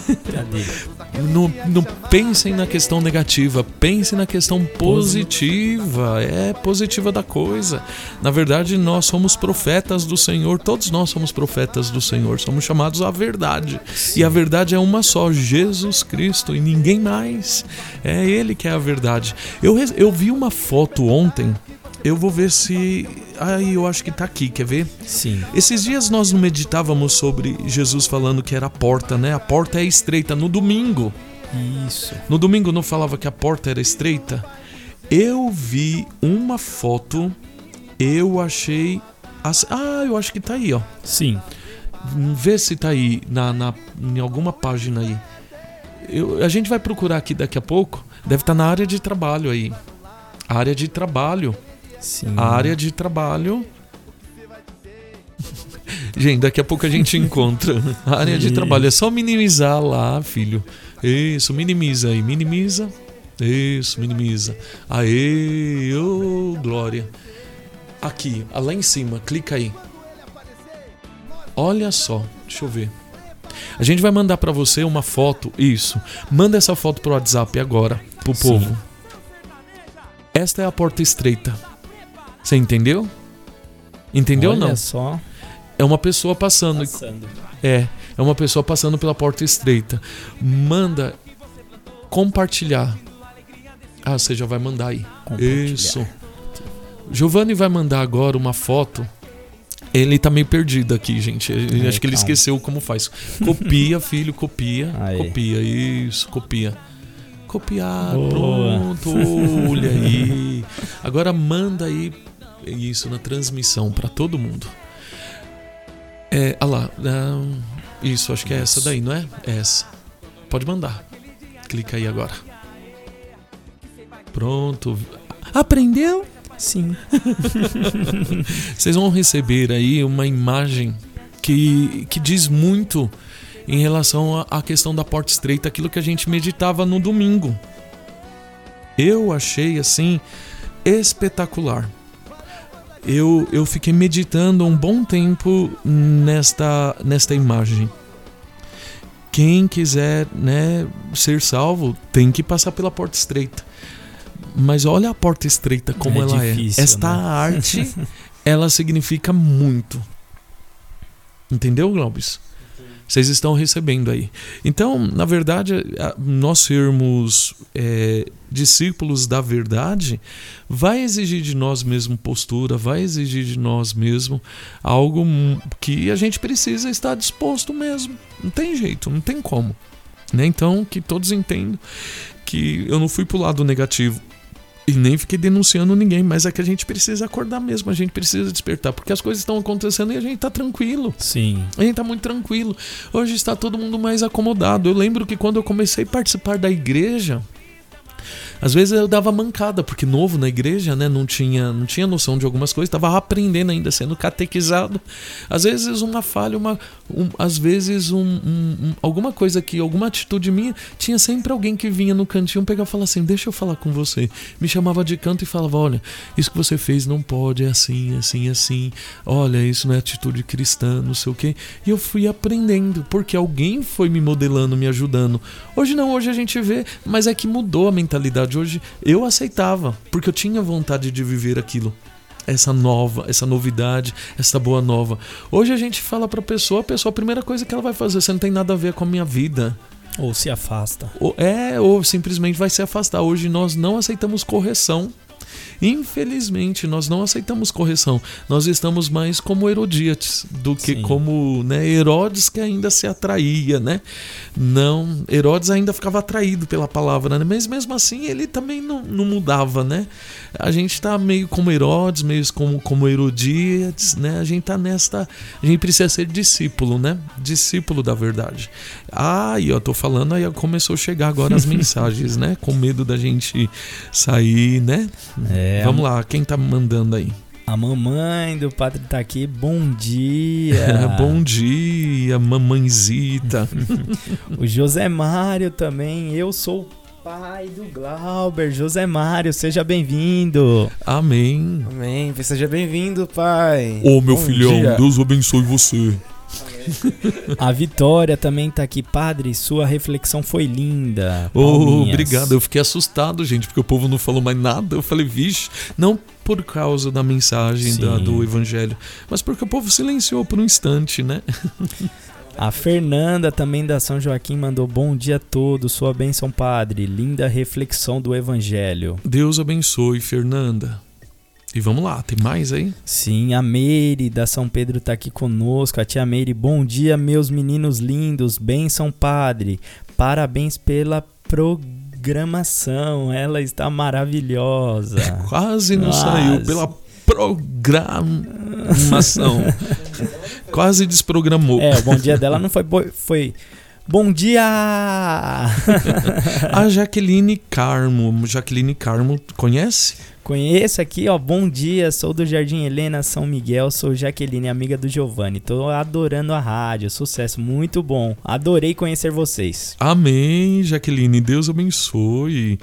Não, não pensem na questão negativa, pensem na questão positiva. É positiva da coisa. Na verdade, nós somos profetas do Senhor, todos nós somos profetas do Senhor, somos chamados à verdade. E a verdade é uma só, Jesus Cristo e ninguém mais. É Ele que é a verdade. Eu, eu vi uma foto ontem. Eu vou ver se. Ai, eu acho que tá aqui, quer ver? Sim. Esses dias nós meditávamos sobre Jesus falando que era a porta, né? A porta é estreita. No domingo. Isso. No domingo não falava que a porta era estreita? Eu vi uma foto, eu achei. as- Ah, eu acho que tá aí, ó. Sim. Vê se tá aí, na, na, em alguma página aí. Eu- a gente vai procurar aqui daqui a pouco. Deve estar na área de trabalho aí. Área de trabalho. Sim. A área de trabalho. Gente, daqui a pouco a gente encontra a área de trabalho. É só minimizar lá, filho. Isso, minimiza aí, minimiza. Isso, minimiza. Aê, ô, glória. Aqui, ah, lá em cima, clica aí. Olha só, deixa eu ver. A gente vai mandar para você uma foto, isso. Manda essa foto pro WhatsApp agora, pro Sim. povo. Esta é a porta estreita. Você entendeu? Entendeu ou Olha não? só. É uma pessoa passando. Passando. É, é uma pessoa passando pela porta estreita. Manda compartilhar. Ah, você já vai mandar aí. Isso. Giovanni vai mandar agora uma foto. Ele tá meio perdido aqui, gente. Ele- É, acho que ele calma. esqueceu como faz. Copia, filho, copia. Aí. Copia, isso, copia. Copiar, Boa. pronto, olha aí. Agora manda aí isso na transmissão para todo mundo. É, ah lá, ah, isso, acho que é essa daí, não é? É essa. Pode mandar. Clica aí agora. Pronto. Aprendeu? Sim. Vocês vão receber aí uma imagem que, que diz muito em relação à- à questão da porta estreita, aquilo que a gente meditava no domingo. Eu achei assim espetacular. Eu, eu fiquei meditando um bom tempo nesta, nesta imagem. Quem quiser né, ser salvo tem que passar pela porta estreita. Mas olha a porta estreita como É ela difícil, é. Esta né? arte, ela significa muito. Entendeu, Globes? Vocês estão recebendo aí. Então, na verdade, nós sermos é, discípulos da verdade vai exigir de nós mesmo postura, vai exigir de nós mesmo algo que a gente precisa estar disposto mesmo. Não tem jeito, não tem como. Né? Então, que todos entendam que eu não fui pro lado negativo. E nem fiquei denunciando ninguém, mas é que a gente precisa acordar mesmo, a gente precisa despertar, porque as coisas estão acontecendo e a gente tá tranquilo. Sim. A gente tá muito tranquilo. Hoje está todo mundo mais acomodado. Eu lembro que quando eu comecei a participar da igreja, às vezes eu dava mancada, porque novo na igreja, né, não tinha, não tinha noção de algumas coisas, estava aprendendo ainda, sendo catequizado. Às vezes uma falha, uma, um- às vezes um, um- um- alguma coisa que, alguma atitude minha, tinha sempre alguém que vinha no cantinho pegar e falar assim, deixa eu falar com você. Me chamava de canto e falava, olha, isso que você fez não pode, é assim, assim, assim. Olha, isso não é atitude cristã, não sei o quê. E eu fui aprendendo, porque alguém foi me modelando, me ajudando. Hoje não, hoje a gente vê, mas é que mudou a mentalidade. Hoje eu aceitava, porque eu tinha vontade de viver aquilo. Essa nova, essa novidade, essa boa nova. Hoje a gente fala pra pessoa, a pessoa, a primeira coisa que ela vai fazer, você não tem nada a ver com a minha vida. Ou se afasta. Ou- É, ou simplesmente vai se afastar. Hoje nós não aceitamos correção. Infelizmente, nós não aceitamos correção. Nós estamos mais como Herodíates do que Sim. como né, Herodes que ainda se atraía, né? Não, Herodes ainda ficava atraído pela palavra, né? mas mesmo assim ele também não, não mudava, né? A gente tá meio como Herodes, meio como, como Herodíates, né? A gente tá nesta. A gente precisa ser discípulo, né? Discípulo da verdade. Ah, e eu tô falando, aí começou a chegar agora as mensagens, né? Com medo da gente sair, né? É, Vamos lá, quem tá mandando aí? A mamãe do padre tá aqui. Bom dia. Bom dia, mamãezita. o José Mário também. Eu sou o pai do Glauber. José Mário, seja bem-vindo. Amém. Amém. Seja bem-vindo, pai. Ô, meu Bom filhão, dia. Deus abençoe você. A Vitória também tá aqui. Padre, sua reflexão foi linda. Palminhas. obrigado. Eu fiquei assustado, gente, porque o povo não falou mais nada. Eu falei, vixe, não por causa da mensagem da- do evangelho, mas porque o povo silenciou por um instante, né? A Fernanda também da São Joaquim mandou bom dia a todos. Sua bênção, padre. Linda reflexão do evangelho. Deus abençoe, Fernanda. E vamos lá, tem mais aí? Sim, a Meire da São Pedro tá aqui conosco. A tia Meire, bom dia, meus meninos lindos. Bênção, padre. Parabéns pela programação. Ela está maravilhosa. Quase não Quase. saiu pela programação. Quase desprogramou. É, o bom dia dela não foi, foi Bom dia! A Jaqueline Carmo. Jaqueline Carmo, conhece? Conheço aqui, ó. Bom dia, sou do Jardim Helena, São Miguel, sou Jaqueline, amiga do Giovanni. Tô adorando a rádio, sucesso, muito bom. Adorei conhecer vocês. Amém, Jaqueline. Deus abençoe.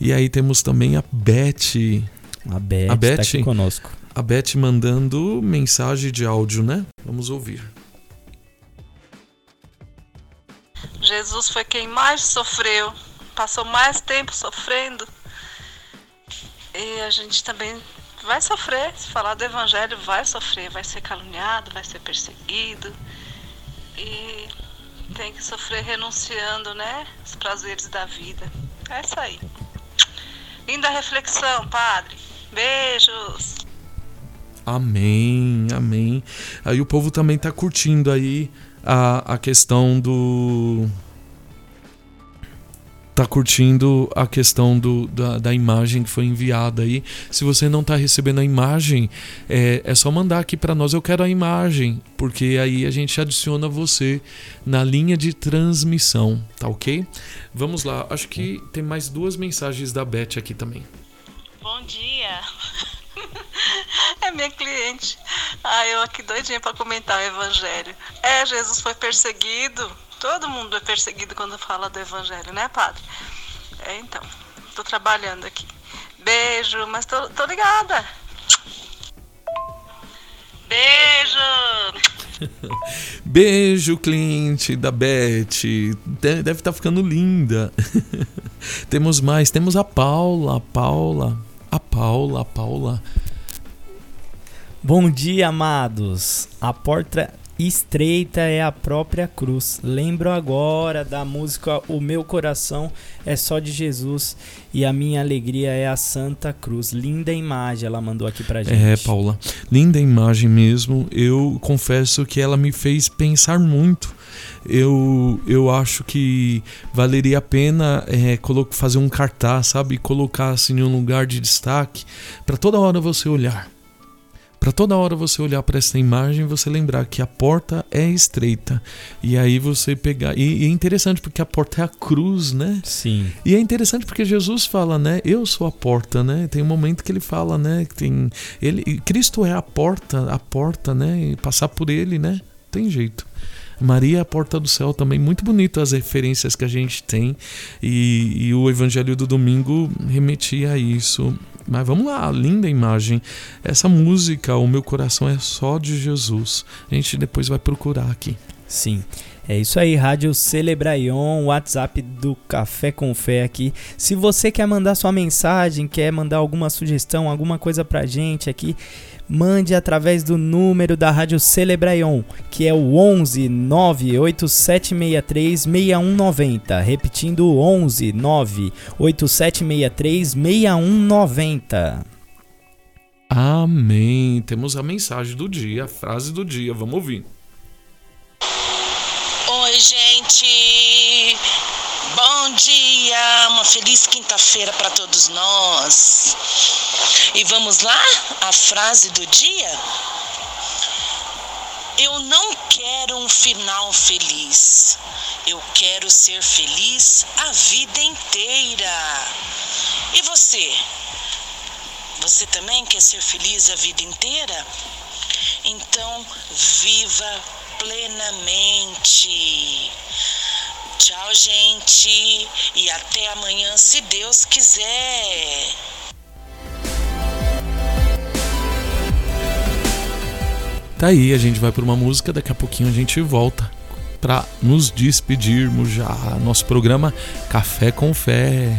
E aí temos também a Beth. A Beth, A Beth tá aqui conosco. A Beth mandando mensagem de áudio, né? Vamos ouvir. Jesus foi quem mais sofreu, passou mais tempo sofrendo. E a gente também vai sofrer, se falar do evangelho, vai sofrer, vai ser caluniado, vai ser perseguido. E tem que sofrer renunciando, né? Os prazeres da vida. É isso aí. Linda reflexão, padre. Beijos. Amém, amém. Aí o povo também tá curtindo aí a, a questão do. Tá curtindo a questão do, da, da imagem que foi enviada aí. Se você não tá recebendo a imagem, é, é só mandar aqui para nós. Eu quero a imagem, porque aí a gente adiciona você na linha de transmissão, tá ok? Vamos lá. Acho que tem mais duas mensagens da Beth aqui também. Bom dia. É minha cliente. Ah, eu aqui doidinha para comentar o evangelho. É, Jesus foi perseguido. Todo mundo é perseguido quando fala do evangelho, né, padre? É, então. Tô trabalhando aqui. Beijo, mas tô, tô ligada. Beijo. Beijo, cliente da Beth. De- Deve estar ficando linda. temos mais, temos a Paula, a Paula, a Paula, a Paula. Bom dia, amados. A porta estreita é a própria cruz. Lembro agora da música O meu coração é só de Jesus e a minha alegria é a Santa Cruz. Linda imagem ela mandou aqui pra gente. É, Paula, linda imagem mesmo. Eu confesso que ela me fez pensar muito. Eu, eu acho que valeria a pena é, fazer um cartaz, sabe? Colocar assim em um lugar de destaque para toda hora você olhar. Para toda hora você olhar para essa imagem você lembrar que a porta é estreita. E aí você pegar. E, e é interessante porque a porta é a cruz, né? Sim. E é interessante porque Jesus fala, né? Eu sou a porta, né? Tem um momento que ele fala, né? Que tem ele, Cristo é a porta, a porta, né? E passar por ele, né? Tem jeito. Maria é a porta do céu também, muito bonito as referências que a gente tem e, e o Evangelho do domingo remetia a isso. Mas vamos lá, linda imagem. Essa música, O Meu Coração é só de Jesus. A gente depois vai procurar aqui. Sim. É isso aí, Rádio Celebraion, WhatsApp do Café com Fé aqui. Se você quer mandar sua mensagem, quer mandar alguma sugestão, alguma coisa pra gente aqui, mande através do número da Rádio Celebraion, que é o 11 98763 6190. Repetindo, 11 98763 6190. Amém. Temos a mensagem do dia, a frase do dia. Vamos ouvir. Oi, gente. Bom dia. Uma feliz quinta-feira para todos nós. E vamos lá? A frase do dia? Eu não quero um final feliz. Eu quero ser feliz a vida inteira. E você? Você também quer ser feliz a vida inteira? Então, viva plenamente. Tchau, gente, e até amanhã, se Deus quiser. Tá aí, a gente vai por uma música, daqui a pouquinho a gente volta para nos despedirmos já. Nosso programa Café com Fé.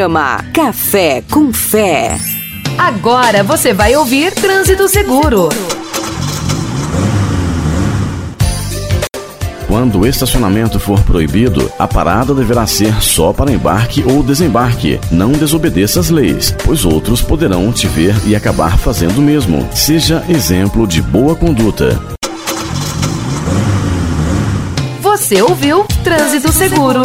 Programa Café com Fé. Agora você vai ouvir Trânsito Seguro. Quando o estacionamento for proibido, a parada deverá ser só para embarque ou desembarque. Não desobedeça as leis, pois outros poderão te ver e acabar fazendo o mesmo. Seja exemplo de boa conduta. Você ouviu Trânsito Seguro.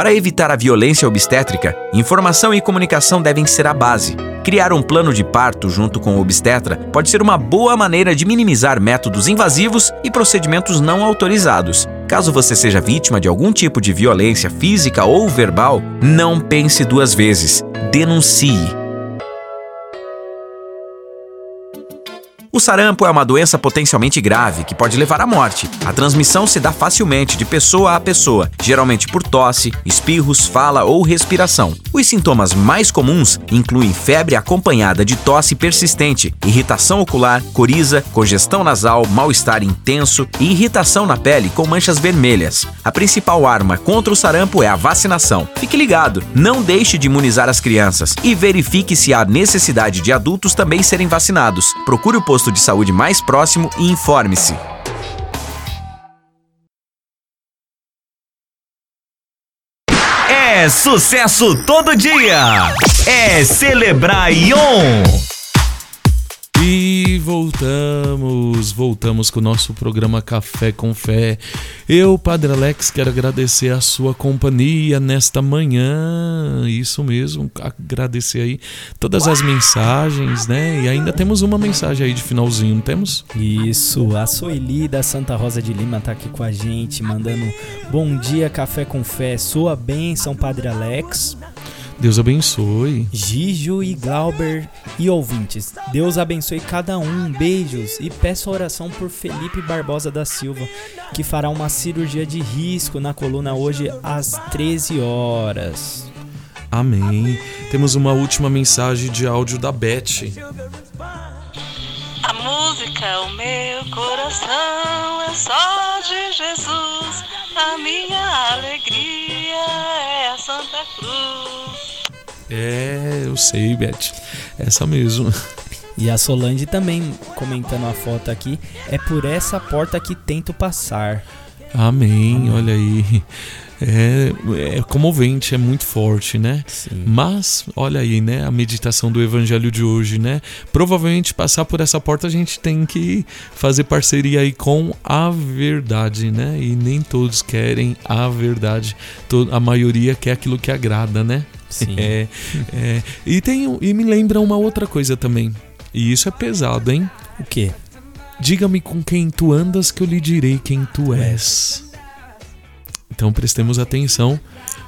Para evitar a violência obstétrica, informação e comunicação devem ser a base. Criar um plano de parto junto com o obstetra pode ser uma boa maneira de minimizar métodos invasivos e procedimentos não autorizados. Caso você seja vítima de algum tipo de violência física ou verbal, não pense duas vezes. Denuncie. O sarampo é uma doença potencialmente grave que pode levar à morte. A transmissão se dá facilmente de pessoa a pessoa, geralmente por tosse, espirros, fala ou respiração. Os sintomas mais comuns incluem febre acompanhada de tosse persistente, irritação ocular, coriza, congestão nasal, mal-estar intenso e irritação na pele com manchas vermelhas. A principal arma contra o sarampo é a vacinação. Fique ligado, não deixe de imunizar as crianças e verifique se há necessidade de adultos também serem vacinados. Procure o posto de saúde mais próximo e informe-se. É sucesso todo dia. É celebrar Ion. E voltamos, voltamos com o nosso programa Café com Fé. Eu, Padre Alex, quero agradecer a sua companhia nesta manhã. Isso mesmo, agradecer aí todas as mensagens, né? E ainda temos uma mensagem aí de finalzinho, não temos? Isso, a Soeli da Santa Rosa de Lima tá aqui com a gente, mandando bom dia, Café com Fé, sua bênção, Padre Alex. Deus abençoe. Gijo e Glauber e ouvintes, Deus abençoe cada um, beijos e peço oração por Felipe Barbosa da Silva, que fará uma cirurgia de risco na coluna hoje às 13 horas. Amém. Temos uma última mensagem de áudio da Beth. A música, o meu coração é só de Jesus. A minha alegria é a Santa Cruz. É, eu sei, Beth. Essa mesmo. E a Solange também comentando a foto aqui, é por essa porta que tento passar. Amém, olha aí. É, é comovente, é muito forte, né? Mas, olha aí, né? A meditação do evangelho de hoje, né? Provavelmente passar por essa porta a gente tem que fazer parceria aí com a verdade, né? E nem todos querem a verdade. A maioria quer aquilo que agrada, né? Sim. É, é. E, tem, e me lembra uma outra coisa também. E isso é pesado, hein? O quê? Diga-me com quem tu andas que eu lhe direi quem tu és. Então prestemos atenção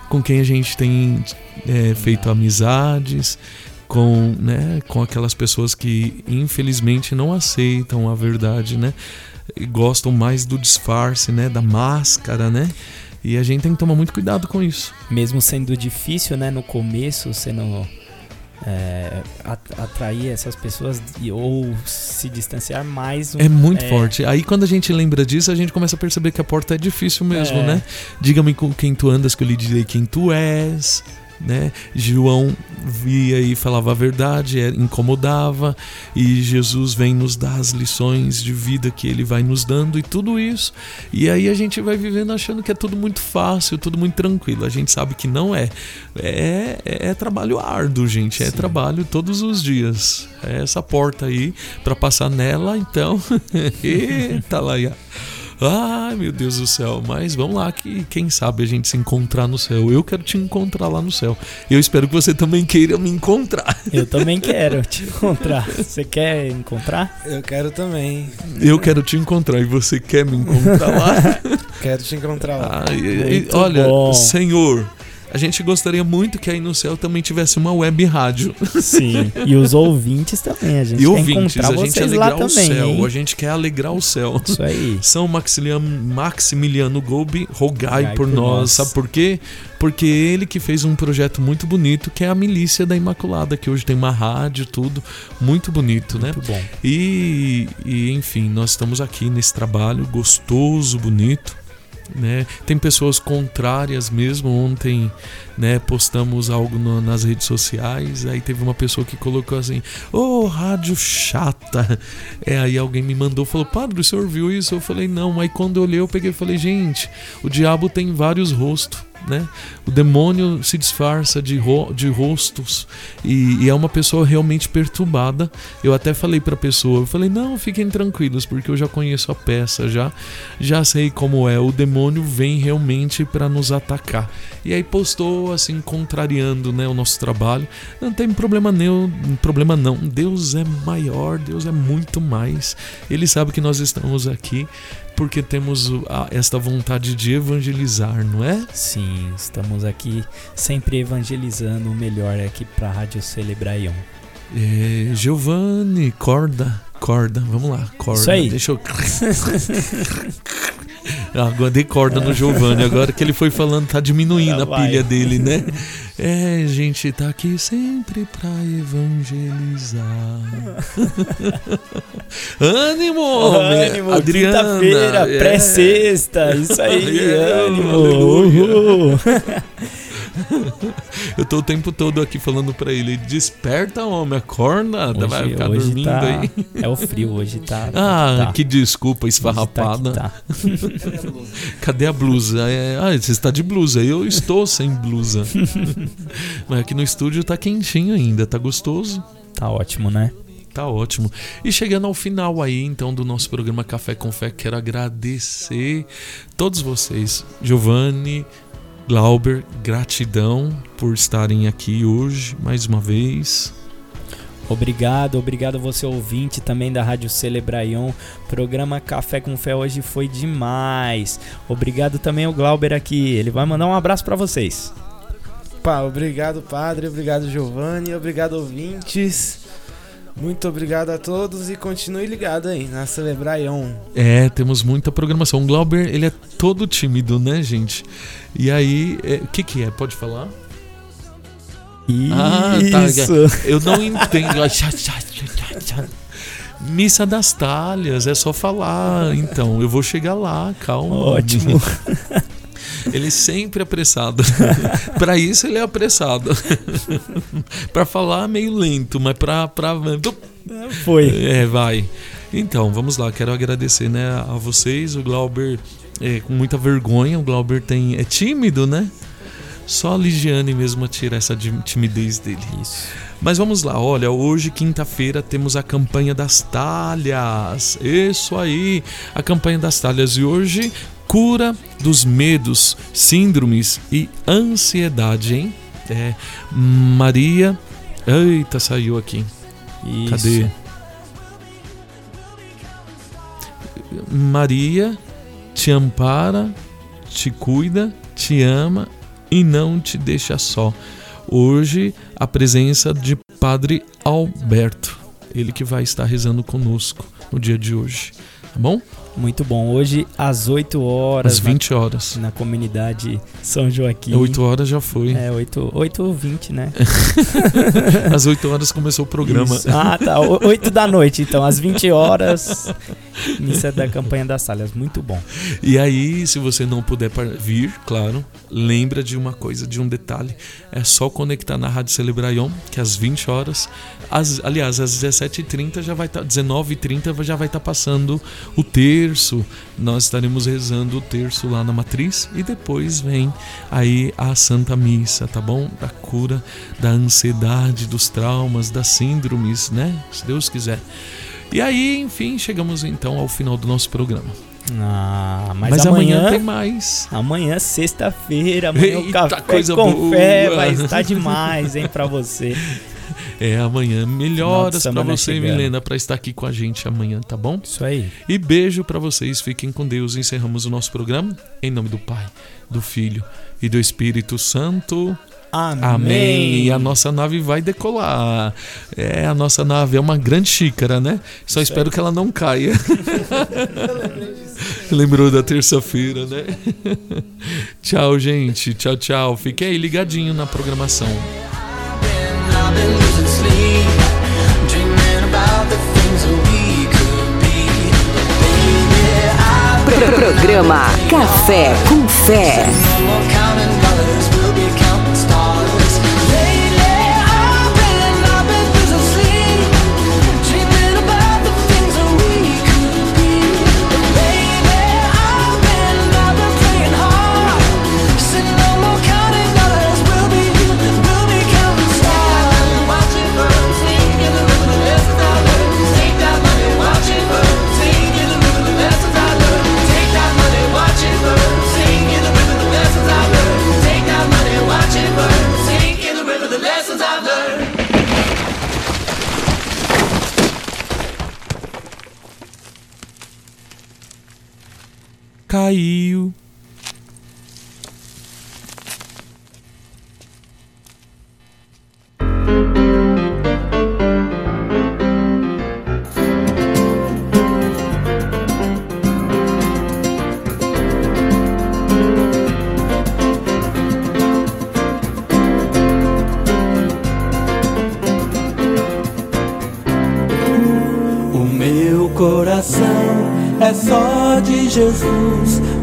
com quem a gente tem é, feito amizades, com, né, com aquelas pessoas que infelizmente não aceitam a verdade, né? E gostam mais do disfarce, né? Da máscara, né? E a gente tem que tomar muito cuidado com isso. Mesmo sendo difícil, né, no começo, sendo é, at- atrair essas pessoas ou se distanciar mais. um- É muito forte. Aí quando a gente lembra disso, a gente começa a perceber que a porta é difícil mesmo, É. né? Diga-me com quem tu andas, que eu lhe direi quem tu és. Né? João via e falava a verdade, é, incomodava, e Jesus vem nos dar as lições de vida que ele vai nos dando e tudo isso. E aí a gente vai vivendo achando que é tudo muito fácil, tudo muito tranquilo. A gente sabe que não é. É, é, é trabalho árduo, gente. É trabalho todos os dias. É essa porta aí para passar nela, então. Eita lá. Ai, meu Deus do céu. Mas vamos lá, que quem sabe a gente se encontrar no céu. Eu quero te encontrar lá no céu. Eu espero que você também queira me encontrar. Eu também quero te encontrar. Você quer encontrar? Eu quero também. Eu quero te encontrar e você quer me encontrar lá? Quero te encontrar lá. Ai, Muito olha, bom. Senhor, a gente gostaria muito que aí no céu também tivesse uma web rádio. Sim. E os ouvintes também. A gente E ouvintes, a gente vocês alegrar o também. céu. hein? A gente quer alegrar o céu. Isso aí. São Maximiliano, Maximiliano Golbi, rogai Rogai por, por nós. nós. Sabe por quê? Porque ele que fez um projeto muito bonito, que é a Milícia da Imaculada, que hoje tem uma rádio, tudo. Muito bonito, né? Muito bom. E, e, enfim, nós estamos aqui nesse trabalho gostoso, bonito. Né? Tem pessoas contrárias mesmo. Ontem, né, postamos algo no- nas redes sociais, aí teve uma pessoa que colocou assim: "Ô, rádio chata". É, aí alguém me mandou, falou: "Padre, o senhor viu isso?" Eu falei: "Não". Aí quando eu olhei, eu peguei e falei: "Gente, o diabo tem vários rostos, né? O demônio se disfarça de, ro de rostos e, e é uma pessoa realmente perturbada. Eu até falei pra pessoa, eu falei, não, fiquem tranquilos, porque eu já conheço a peça, já, já sei como é. O demônio vem realmente para nos atacar. E aí postou assim, contrariando né, o nosso trabalho. Não tem problema nenhum, problema não. Deus é maior, Deus é muito mais. Ele sabe que nós estamos aqui porque temos a- esta vontade de evangelizar, não é? Sim, estamos aqui sempre evangelizando o melhor aqui pra Rádio Celebraion. É, Giovanni, corda, corda, vamos lá, corda. Isso aí. Deixa eu. Ah, Agora dei corda no Giovanni, agora que ele foi falando, tá diminuindo Já a pilha dele, né? É, gente, tá aqui sempre pra evangelizar. Ânimo! Ânimo, Adriana! quinta-feira, é. pré-sexta, isso aí, É, ânimo! aleluia. Eu tô o tempo todo aqui falando pra ele: desperta, homem, acorda, vai Hoje- ficar hoje dormindo tá- aí. É o frio hoje, tá? Ah, tá. que desculpa esfarrapada. Hoje tá Cadê a blusa? É, ah, você está de blusa. Eu estou sem blusa. Mas aqui no estúdio tá quentinho ainda, tá gostoso. Tá ótimo, né? Tá ótimo. E chegando ao final aí, então, do nosso programa Café com Fé, quero agradecer todos vocês. Giovanni, Glauber, gratidão por estarem aqui hoje, mais uma vez. Obrigado, obrigado você ouvinte também da Rádio Celebraion. Programa Café com Fé hoje foi demais. Obrigado também ao Glauber aqui. Ele vai mandar um abraço pra vocês. Pá, obrigado, padre. Obrigado, Giovanni. Obrigado, ouvintes. Muito obrigado a todos e continue ligado aí na Celebraion. É, temos muita programação. O Glauber, ele é todo tímido, né, gente? E aí, é, o que que é? Pode falar? Ah, tá. Isso. Eu não entendo. Missa das talhas, é só falar. Então, eu vou chegar lá, calma. Ótimo. Ele sempre é apressado. pra isso ele é apressado. pra falar meio lento, mas pra, pra Foi. É, vai. Então, vamos lá. Quero agradecer, né, a vocês. O Glauber é com muita vergonha. O Glauber tem é tímido, né? Só a Ligiane mesmo tira essa timidez dele. Isso. Mas vamos lá, olha, hoje, quinta-feira, temos a campanha das talhas. Isso aí, a campanha das talhas. E hoje, cura dos medos, síndromes e ansiedade, hein? É, Maria. Eita, saiu aqui. Isso. Cadê? Maria te ampara, te cuida, te ama e não te deixa só. Hoje, a presença de Padre Alberto, ele que vai estar rezando conosco no dia de hoje, tá bom? Muito bom. Hoje, às 8 horas. Às 20 horas. Na, na comunidade São Joaquim. 8 horas já foi. É, 8, 8 20, né? Às 8 horas começou o programa. Isso. Ah, tá. 8 da noite, então. Às 20 horas. Missa da campanha das talhas. Muito bom. E aí, se você não puder vir, claro, lembra de uma coisa, de um detalhe. É só conectar na Rádio Celebraion, que às 20 horas, às- aliás, às 17h30 já vai estar, 19h30 já vai estar passando o terço. Nós estaremos rezando o terço lá na matriz e depois vem aí a Santa Missa, tá bom? Da cura da ansiedade, dos traumas, das síndromes, né? Se Deus quiser. E aí, enfim, chegamos então ao final do nosso programa. Ah, mas, Mas amanhã, amanhã tem mais. Amanhã, sexta-feira, amanhã o Eita, café coisa com boa. fé vai estar demais, hein, pra você. É, amanhã. Melhoras pra semana você, chegando. Milena, pra estar aqui com a gente amanhã, tá bom? Isso aí. E beijo pra vocês. Fiquem com Deus. Encerramos o nosso programa em nome do Pai, do Filho e do Espírito Santo. Amém. Amém. E a nossa nave vai decolar. É, a nossa nave é uma grande xícara, né? Só espero que ela não caia. Lembrou da terça-feira, né? tchau, gente. Tchau, tchau. Fique aí ligadinho na programação. Programa Café com Fé. Caiu.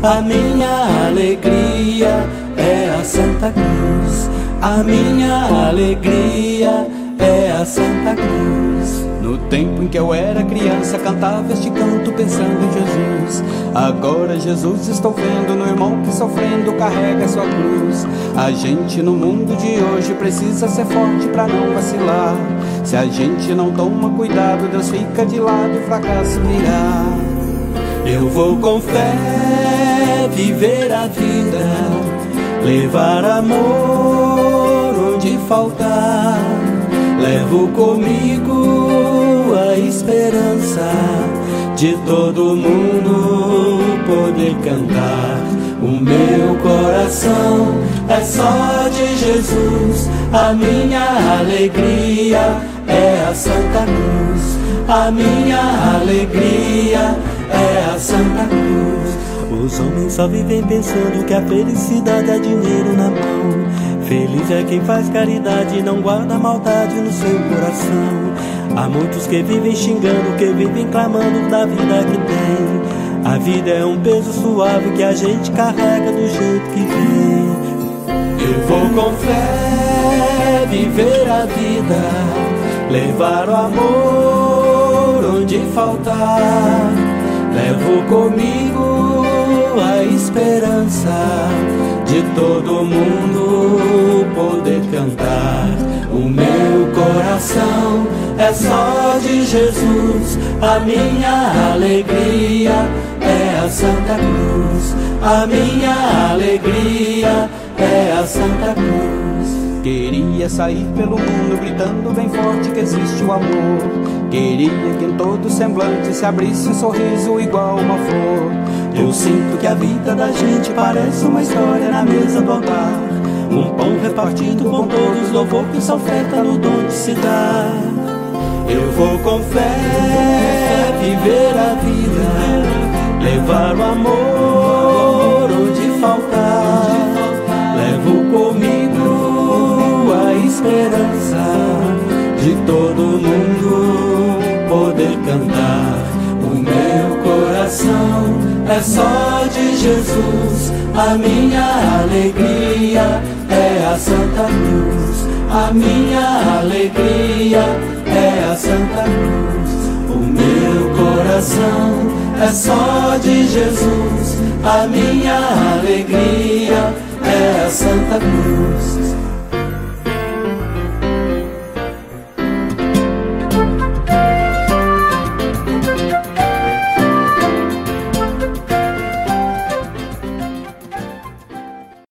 A minha alegria é a Santa Cruz. A minha alegria é a Santa Cruz. No tempo em que eu era criança, cantava este canto pensando em Jesus. Agora, Jesus, estou vendo no irmão que sofrendo carrega sua cruz. A gente no mundo de hoje precisa ser forte pra não vacilar. Se a gente não toma cuidado, Deus fica de lado e o fracasso virá. Eu vou com fé viver a vida, levar amor onde faltar. Levo comigo a esperança de todo mundo poder cantar. O meu coração é só de Jesus, a minha alegria é a Santa Cruz. A minha alegria é a Santa Cruz. Os homens só vivem pensando que a felicidade é dinheiro na mão. Feliz é quem faz caridade e não guarda maldade no seu coração. Há muitos que vivem xingando, que vivem clamando da vida que tem. A vida é um peso suave que a gente carrega do jeito que vem. Eu vou com fé viver a vida, levar o amor onde faltar. Levo comigo esperança de todo mundo poder cantar. O meu coração é só de Jesus, a minha alegria é a Santa Cruz. A minha alegria é a Santa Cruz. Queria sair pelo mundo gritando bem forte que existe o amor. Queria que em todo semblante se abrisse um sorriso igual uma flor. Eu sinto que a vida da gente parece uma história na mesa do altar. Um pão repartido com todos, louvor que só oferta no dom de se dar. Eu vou com fé viver a vida, levar o amor onde faltar. Levo comigo a esperança de todo mundo poder cantar. O meu coração é só de Jesus, a minha alegria é a Santa Cruz. A minha alegria é a Santa Cruz. O meu coração é só de Jesus, a minha alegria é a Santa Cruz.